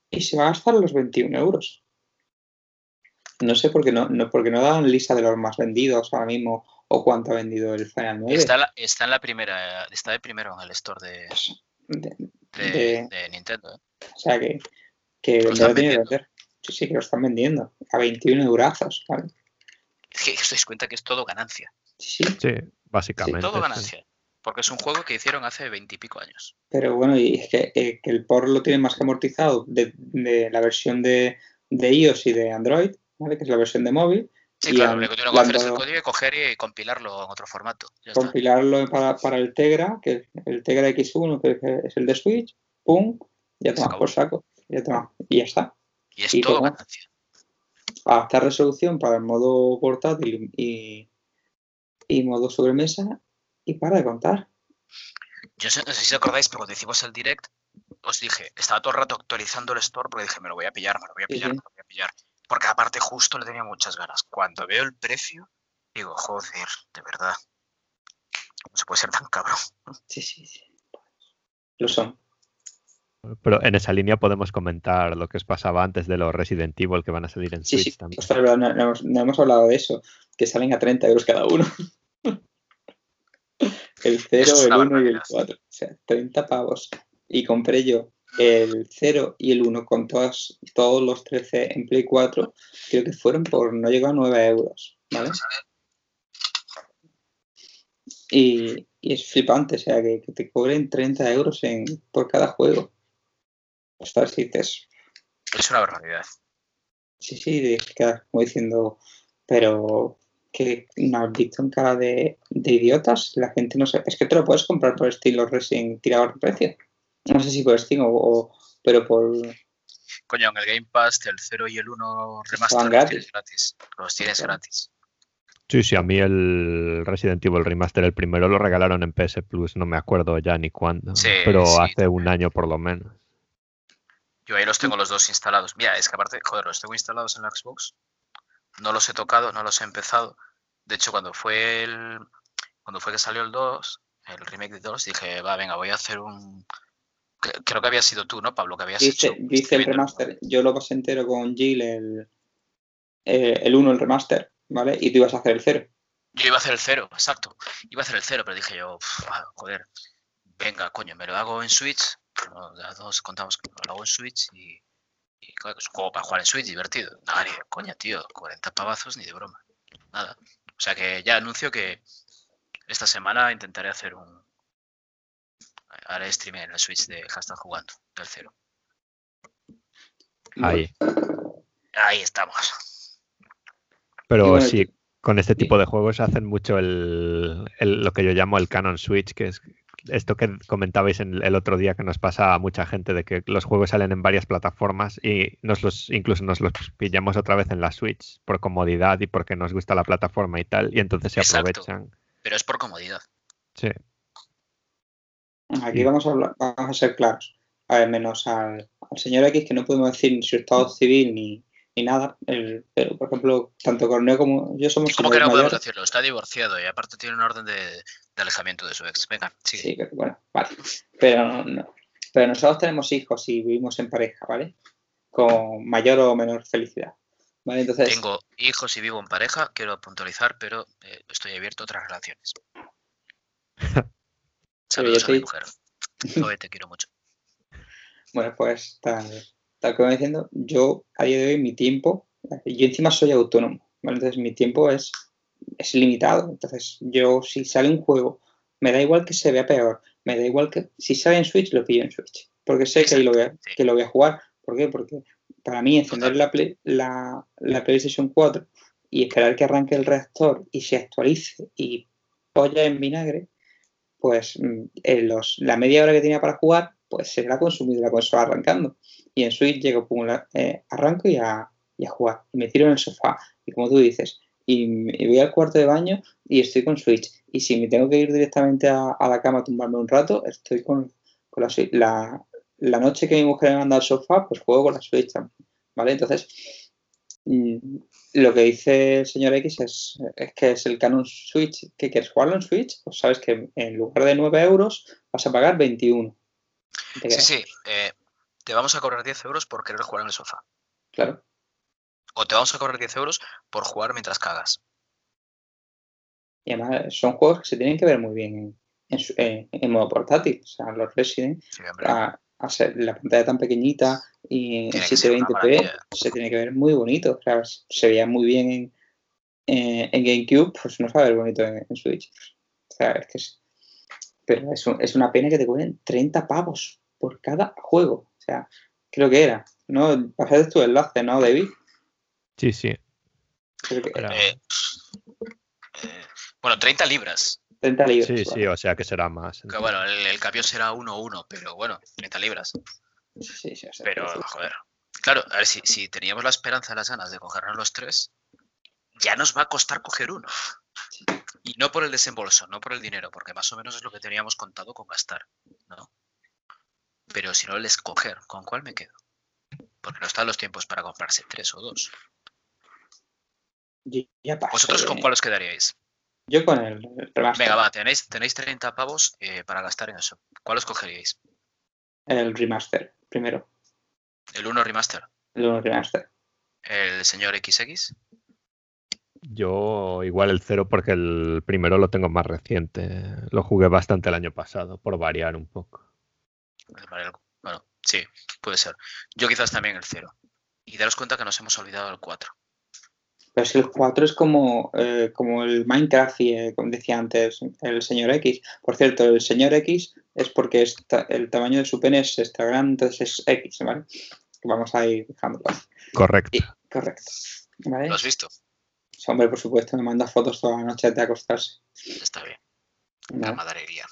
y se va a gastar los 21 euros. No sé por qué no, no, porque no dan lista de los más vendidos ahora mismo o cuánto ha vendido el Final 9. Está, en la- está en la primera, está de primero en el Store de, De- de- de- de Nintendo. ¿eh? o sea que, que Lo están lo tiene que vendiendo. vender. Sí, sí, que lo están vendiendo a 21 eurazos. ¿vale? Es que os dais cuenta que es todo ganancia. Sí, sí, Sí, básicamente. Todo sí. ganancia. Porque es un juego que hicieron hace veintipico años. Pero bueno, y es que, eh, que el por lo tiene más que amortizado de, de la versión de, de iOS y de Android, ¿vale? que es la versión de móvil, Sí, Y claro, lo único que le que hacer es el código y coger y compilarlo en otro formato. Ya está. compilarlo para, para el Tegra, que es el Tegra X1, que es el de Switch, pum, ya tomas acabó. por saco, ya toma, y ya está. Y es y todo ganancia. Adaptar resolución para el modo portátil y, y modo sobremesa y para de contar. Yo no sé si os acordáis, pero cuando hicimos el direct, os dije, estaba todo el rato actualizando el store porque dije, me lo voy a pillar, me lo voy a pillar, sí. me lo voy a pillar. Porque aparte justo le tenía muchas ganas. Cuando veo el precio, digo, joder, de verdad. ¿Cómo se puede ser tan cabrón? Sí, sí, sí. Lo son. Pero en esa línea podemos comentar lo que os pasaba antes de los Resident Evil que van a salir en Sí, Switch sí. también. Ostras, verdad, no, no hemos, no hemos hablado de eso. Que salen a 30 euros cada uno. [LAUGHS] El 0, Eso es el una 1 y el barbaridad. 4. O sea, 30 pavos. Y compré yo el 0 y el 1 con todas, todos los 13 en Play 4. Creo que fueron por no llegar a 9 euros. ¿Vale? Y, y es flipante, o sea, que, que te cobren 30 euros en, por cada juego. Ostras, si dices, Es una barbaridad. Sí, sí, como diciendo, pero que no has visto en cara de, de idiotas, la gente no sé, es que te lo puedes comprar por Steam los Resident tirados de precio. No sé si por Steam o, o- pero por Coño, en el Game Pass el 0 y el 1 Estaban remaster los gratis. tienes gratis. Los tienes Claro. gratis. Sí, sí, a mí el Resident Evil Remaster, el primero lo regalaron en PS Plus, no me acuerdo ya ni cuándo, Sí, pero sí, hace un año por lo menos. Yo ahí los tengo los dos instalados. Mira, es que aparte, joder, los tengo instalados en la Xbox. No los he tocado, no los he empezado. De hecho, cuando fue el. Cuando fue que salió el 2, el remake de 2, dije, va, venga, voy a hacer un. Cre- Creo que había sido tú, ¿no, Pablo? Que habías yo hecho. hice el remaster, yo lo pasé entero con Jill, el, eh, el 1, el remaster, ¿vale? Y tú ibas a hacer el 0. Yo iba a hacer el 0, exacto. Iba a hacer el 0, pero dije yo, "Uf, ah, joder, venga, coño, me lo hago en Switch. Las dos contamos que me lo hago en Switch y. y claro, es un juego para jugar en Switch, divertido. De coña, tío, 40 pavazos ni de broma. Nada. O sea que ya anuncio que esta semana intentaré hacer un. Haré streaming en el Switch de hashtag jugando, del 0. Ahí. Ahí estamos. Pero bueno, sí, con este tipo de juegos hacen mucho el, el- lo que yo llamo el canon switch, que es esto que comentabais en el otro día que nos pasa a mucha gente de que los juegos salen en varias plataformas y nos los incluso nos los pillamos otra vez en la Switch por comodidad y porque nos gusta la plataforma y tal y entonces se Exacto. aprovechan. Pero es por comodidad. Sí. Aquí Sí. vamos a, hablar- vamos a ser claros. A ver, menos al, al señor X, que no podemos decir ni su estado civil ni, ni nada. El- pero, por ejemplo, tanto Corneo como yo somos ¿Cómo que no podemos decirlo? Está divorciado y aparte tiene una orden de, de alejamiento de su ex. Venga, sigue. Sí, que- bueno, vale. Pero, no- no. pero nosotros tenemos hijos y vivimos en pareja, ¿vale? Con mayor o menor felicidad. ¿Vale? Entonces, Tengo hijos y vivo en pareja, quiero puntualizar, pero eh, estoy abierto a otras relaciones. [LAUGHS] Saludos a mi mujer. Te quiero mucho. [LAUGHS] bueno, pues tal, tal como diciendo, yo a día de hoy mi tiempo, yo encima soy autónomo, ¿vale? Entonces mi tiempo es, es limitado. Entonces yo si sale un juego, me da igual que se vea peor, me da igual que si sale en Switch, lo pillo en Switch. Porque sé que, ahí lo voy a, que lo voy a jugar. ¿Por qué? Porque para mí encender la, Play- la, la PlayStation 4 y esperar que arranque el reactor y se actualice y polla en vinagre, pues mm, los, la media hora que tenía para jugar, pues se la ha consumido la consola arrancando. Y en Switch llego, pum, eh, arranco y a, y jugar. Y me tiro en el sofá. Y como tú dices, y, y voy al cuarto de baño y estoy con Switch. Y si me tengo que ir directamente a, la cama a tumbarme un rato, estoy con, con la Switch. La, la noche que mi mujer me manda al sofá, pues juego con la Switch también. ¿Vale? Entonces, mm, lo que dice el señor X es, es que es el Canon Switch. ¿Qué quieres jugarlo en Switch? Pues sabes que en lugar de 9 euros vas a pagar 21. Te Sí, sí, eh, te vamos a cobrar 10 euros por querer jugar en el sofá. Claro. O te vamos a cobrar 10 euros por jugar mientras cagas. Y además son juegos que se tienen que ver muy bien en, modo portátil. O sea, los Resident, Sí, a, a ser la pantalla tan pequeñita y en Tiene que ser una 720p maravilla. se tiene que ver muy bonito. O sea, se veía muy bien en, eh, en GameCube, pues no se va a ver bonito en, en Switch. O sea, es que es. Pero es, un- es una pena que te cobren 30 pavos por cada juego. O sea, creo que era. ¿No? Pasaste tu enlace, ¿no, David? Sí, sí. Creo que Era- Eh, eh, bueno, 30 libras. 30 libras. Sí, sí, o sea que será más. Que bueno, el, el cambio será 1-1, pero bueno, 30 libras. Sí, sí, sí, o sea, Pero, joder. Claro, a ver, si, si teníamos la esperanza, las ganas de cogernos los tres, ya nos va a costar coger uno. Y no por el desembolso, no por el dinero, porque más o menos es lo que teníamos contado con gastar, ¿no? Pero si no el escoger, ¿con cuál me quedo? Porque no están los tiempos para comprarse tres o dos. Ya. ¿Vosotros con cuál os quedaríais? Yo con el remaster. Venga, va, tenéis, tenéis 30 pavos eh, para gastar en eso. ¿Cuál os cogeríais? El remaster, primero. ¿El 1 remaster? El 1 remaster. ¿El señor XX? Yo igual el cero porque el primero lo tengo más reciente. Lo jugué bastante el año pasado, por variar un poco. Bueno, sí, puede ser. Yo quizás también el 0. Y daros cuenta que nos hemos olvidado del 4. Pero si el 4 es como, eh, como el Minecraft y, eh, como decía antes, el señor X. Por cierto, el señor X es porque está- el tamaño de su pene es extra grande, entonces es X, ¿vale? Vamos a ir dejándolo. Correcto. Y- correcto. ¿Vale? ¿Lo has visto? Sí, Hombre, por supuesto, me manda fotos toda la noche antes de acostarse. Está bien. ¿no? La madarería.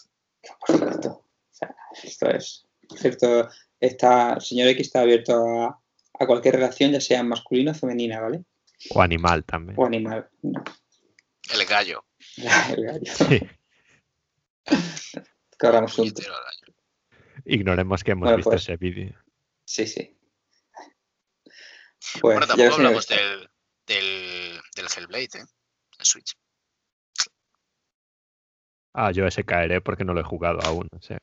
Por supuesto. O sea, esto es. Por cierto, está, el señor X está abierto a, a cualquier relación, ya sea masculina o femenina, ¿vale? O animal también. O animal. No. El gallo. El gallo. [LAUGHS] Sí. Corramos un. Ignoremos que hemos Bueno, visto pues, ese vídeo. Sí, sí. Pues, bueno, tampoco hablamos del, del, del Hellblade, ¿eh? En Switch. Ah, yo ese caeré porque no lo he jugado aún. o sea.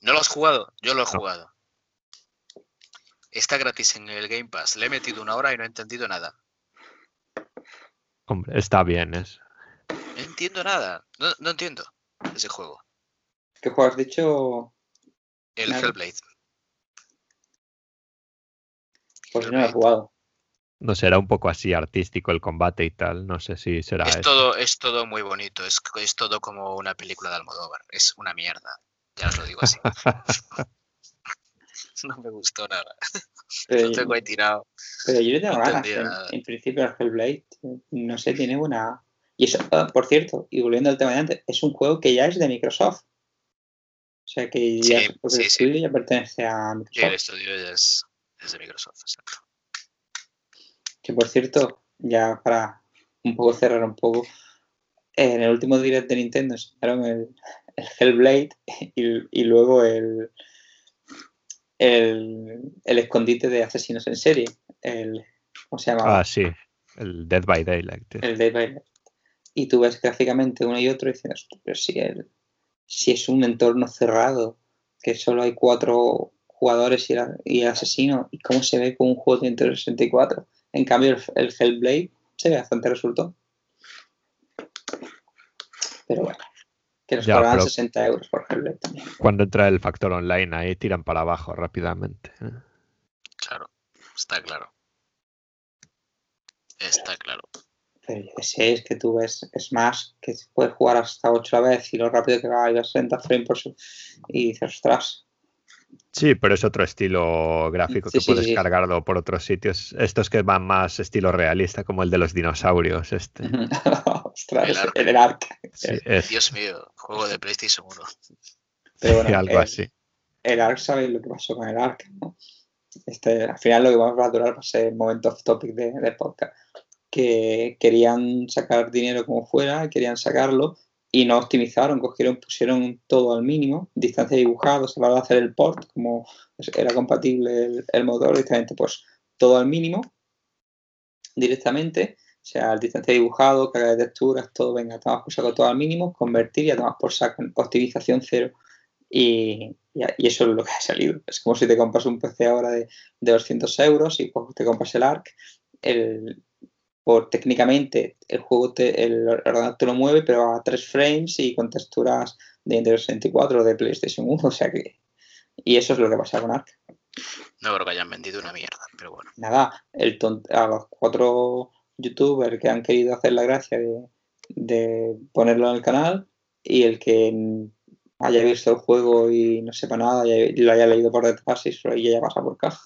¿No lo has jugado? Yo lo he No. jugado. Está gratis en el Game Pass. Le he metido una hora y no he entendido nada. Hombre, está bien eso. No entiendo nada. No, no entiendo ese juego. ¿Qué juego has dicho? El Nada. Hellblade. Pues no lo he jugado. No será un poco así artístico el combate y tal. No sé si será Es eso. todo, es todo muy bonito. Es, es todo como una película de Almodóvar. Es una mierda. Ya os lo digo así. [LAUGHS] [LAUGHS] no me gustó nada. Pero, yo- tirado. pero yo le tengo no ganas. En, principio, el Hellblade, eh, no sé, tiene buena. Y eso, ah, por cierto, y volviendo al tema de antes, es un juego que ya es de Microsoft. O sea que ya Sí, porque sí, el sí. estudio ya pertenece a Microsoft. el estudio es, es de Microsoft. exacto. Que por cierto, ya para un poco cerrar un poco, en el último direct de Nintendo enseñaron el, el Hellblade [LAUGHS] y, y luego el, el, el escondite de asesinos en serie. El, ¿Cómo se llama? Ah, sí. El Dead by Daylight. El Dead by Daylight. Y tú ves gráficamente uno y otro y dices, "Hostia, pero si, el- si es un entorno cerrado, que solo hay cuatro jugadores y el, y el asesino, y cómo se ve con un juego de Nintendo 64. En cambio, el, el Hellblade se ve bastante resultado. Pero bueno, que nos pero- 60 euros por Hellblade también. Cuando entra el factor online ahí tiran para abajo rápidamente. ¿eh? Claro. Está claro. Está claro. Pero yo sé, es que tú ves Smash, que puedes jugar hasta 8 a la vez y lo rápido que va y a 60 frames por segundo. Y dices, ostras, Sí, pero es otro estilo gráfico Sí, que sí, puedes sí. cargarlo por otros sitios. Estos que van más estilo realista, como el de los dinosaurios. Este. [LAUGHS] ostras, El Ark. el, Ark. Es Dios mío, juego de PlayStation 1. Pero bueno, [LAUGHS] algo el, así. el ARC, ¿sabéis lo que pasó con el ARC? ¿no? Este, al final lo que vamos a durar va a ser el momento off topic de, del podcast. Que querían sacar dinero como fuera, querían sacarlo y no optimizaron, cogieron, pusieron todo al mínimo, distancia dibujada, a la hora de hacer el port, como era compatible el, motor, directamente pues todo al mínimo, directamente, o sea, el distancia dibujado, carga de texturas, todo, venga, tomamos por todo al mínimo, convertir y a tomar por saco, optimización cero. Y eso es lo que ha salido. Es como si te compras un PC ahora de, de 200 euros y pues te compras el ARC, el, por técnicamente el juego te, el ordenador te lo mueve, pero a 3 frames y con texturas de Nintendo 64 o de PlayStation 1, o sea que y eso es lo que pasa con Ark. No creo que hayan vendido una mierda, pero bueno. Nada, el tont- a los cuatro youtubers que han querido hacer la gracia de, de ponerlo en el canal y el que haya visto el juego y no sepa nada y lo haya leído por detrás y ya pasa por caja.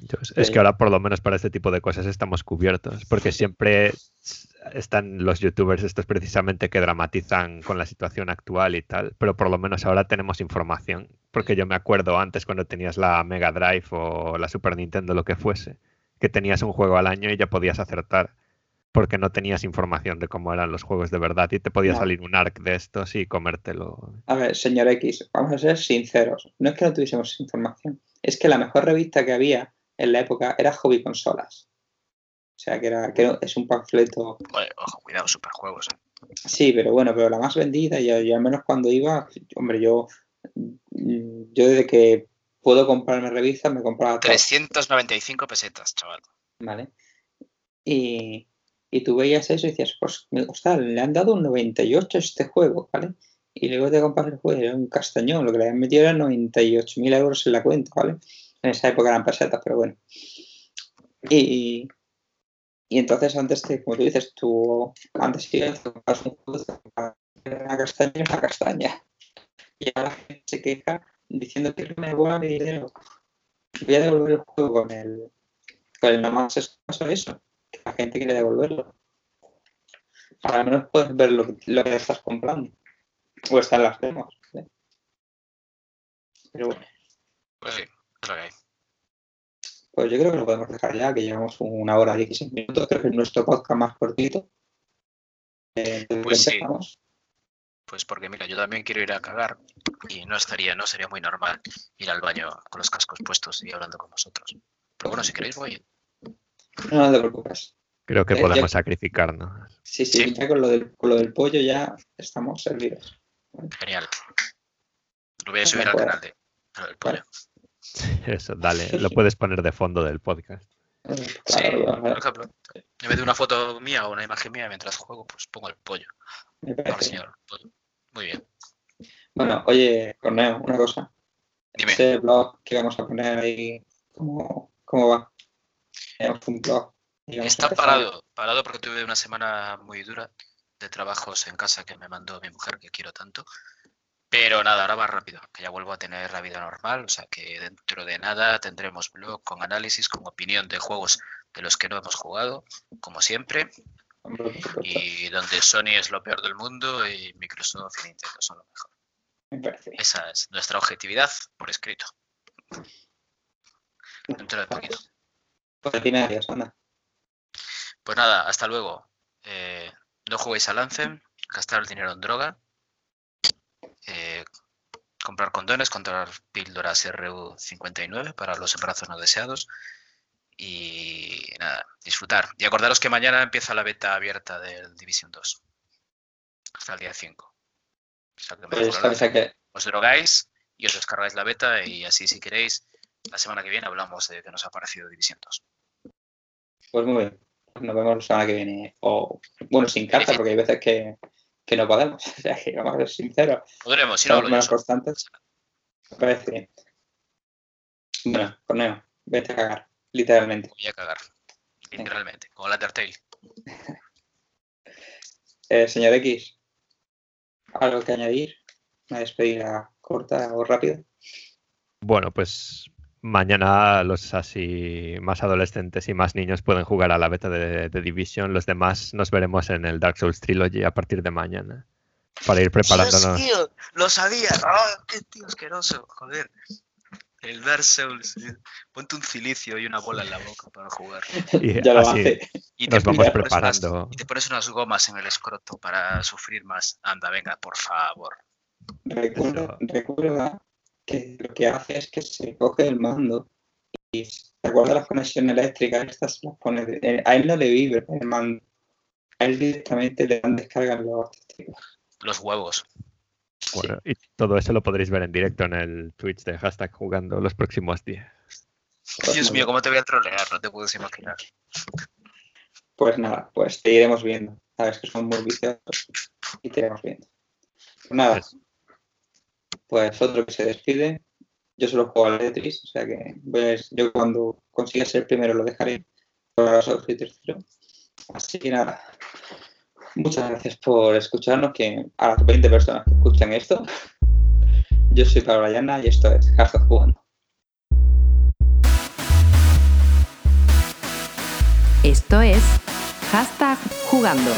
Entonces, es que ahora por lo menos para este tipo de cosas estamos cubiertos, porque siempre están los youtubers estos precisamente que dramatizan con la situación actual y tal, pero por lo menos ahora tenemos información, porque yo me acuerdo antes cuando tenías la Mega Drive o la Super Nintendo, lo que fuese, que tenías un juego al año y ya podías acertar. porque no tenías información de cómo eran los juegos de verdad y te podía No. salir un arc de estos y comértelo. A ver, señor X, vamos a ser sinceros. No es que no tuviésemos información, es que la mejor revista que había en la época era Hobby Consolas. O sea, que, era, que es un panfleto. Oye, ojo, cuidado, superjuegos. eh. Sí, pero bueno, pero la más vendida, y, y al menos cuando iba, hombre, yo, yo desde que puedo comprarme revistas me compraba todo. 395 pesetas, chaval. ¿vale? Y, y tú veías eso y decías, pues, me- ostras, le han dado un 98 a este juego, ¿vale? Y luego te compras el juego era un castañón, lo que le habían metido eran 98.000 euros en la cuenta, ¿vale? En esa época eran pesetas, pero bueno. Y, y entonces antes te, como tú dices, tú antes a comprar un juego, una castaña y una castaña. Y ahora la gente se queja diciendo que me devuelvan mi dinero. Voy a devolver el juego con el, con el nomás escaso eso, que la gente quiere devolverlo. Al menos puedes ver lo, que- lo que estás comprando. O están las demos. ¿vale? Pero bueno, Pues sí, es lo que hay. pues yo creo que lo podemos dejar ya, que llevamos una hora y 16 minutos. Creo que es nuestro podcast más cortito. Eh, Pues sí. empezamos. Pues porque mira, yo también quiero ir a cagar y no estaría, no sería muy normal ir al baño con los cascos puestos y hablando con vosotros. Pero bueno, si queréis voy. No, no te preocupes. Creo que Eh, ya- podemos sacrificarnos. Sí, sí, Sí. ya con lo, del, con lo del pollo ya estamos servidos. Genial. Lo voy a No subir al puedo. canal de lo del pollo. [LAUGHS] Eso, dale, lo puedes poner de fondo del podcast. Sí, por ejemplo, en vez de una foto mía o una imagen mía mientras juego, pues pongo el pollo. me Al parece. señor pollo. Muy bien. Bueno, oye, Corneo, una cosa. Dime. Ese blog que vamos a poner ahí, ¿cómo, cómo va? Un blog. Está parado, parado porque tuve una semana muy dura de trabajos en casa que me mandó mi mujer, que quiero tanto. Pero nada, ahora va rápido, que ya vuelvo a tener la vida normal, o sea que dentro de nada tendremos blog con análisis, con opinión de juegos de los que no hemos jugado, como siempre, y donde Sony es lo peor del mundo y Microsoft y Nintendo son lo mejor. me. Esa es nuestra objetividad por escrito. Dentro de poquito. Pues. Pues nada, hasta luego. Eh, no juguéis al Anthem, gastar el dinero en droga, eh, comprar condones, comprar píldoras RU59 para los embarazos no deseados y nada, disfrutar. Y acordaros que mañana empieza la beta abierta del Division 2 hasta el día 5. O sea, que Pues juro, sabes a que os drogáis y os descargáis la beta y así si queréis, la semana que viene hablamos de que nos ha parecido Division 2. Pues muy bien. Nos vemos la semana que viene. O, bueno, sin carta, porque hay veces que, que no podemos. [LAUGHS] O sea, que vamos a ser sinceros. Podremos, si no Somos hablo menos constantes. Me parece bien. Bueno, Corneo, vete a cagar, literalmente. Voy a cagar. Literalmente, como la Undertale. [LAUGHS] Eh, señor X, ¿algo que añadir? Una despedida corta o rápida. Bueno, pues mañana los así más adolescentes y más niños pueden jugar a la beta de, de Division. Los demás nos veremos en el Dark Souls Trilogy a partir de mañana. Para ir preparándonos. tío, lo sabía. ¡Ah, qué tío asqueroso! Joder. El Dark Souls. eh. Ponte un cilicio y una bola en la boca para jugar. Y ya lo hace. Y nos vamos unas- preparando. y te pones unas gomas en el escroto para sufrir más. Anda, venga, por favor. Recuerda que lo que hace es que se coge el mando y se acuerda las conexiones eléctricas, estas las pone. de- eh, a él no le vibra el mando. A él directamente le dan descarga en los testigos. Los huevos. Bueno, y todo eso lo podréis ver en directo en el Twitch de hashtag jugando los próximos días. Pues Dios muy mío, cómo te voy a trolear, no te puedes imaginar. Pues nada, pues te iremos viendo. Sabes que son muy viciosos y te iremos viendo. Pues nada, Eso. Pues otro que se despide. Yo solo juego al Tetris, o sea que a- yo cuando consiga ser primero lo dejaré. Por solo soy tercero. Así que nada, muchas gracias por escucharnos, que a las 20 personas que escuchan esto. Yo soy Pablo Llana y esto es Hashtag Jugando. Esto es hashtag jugando.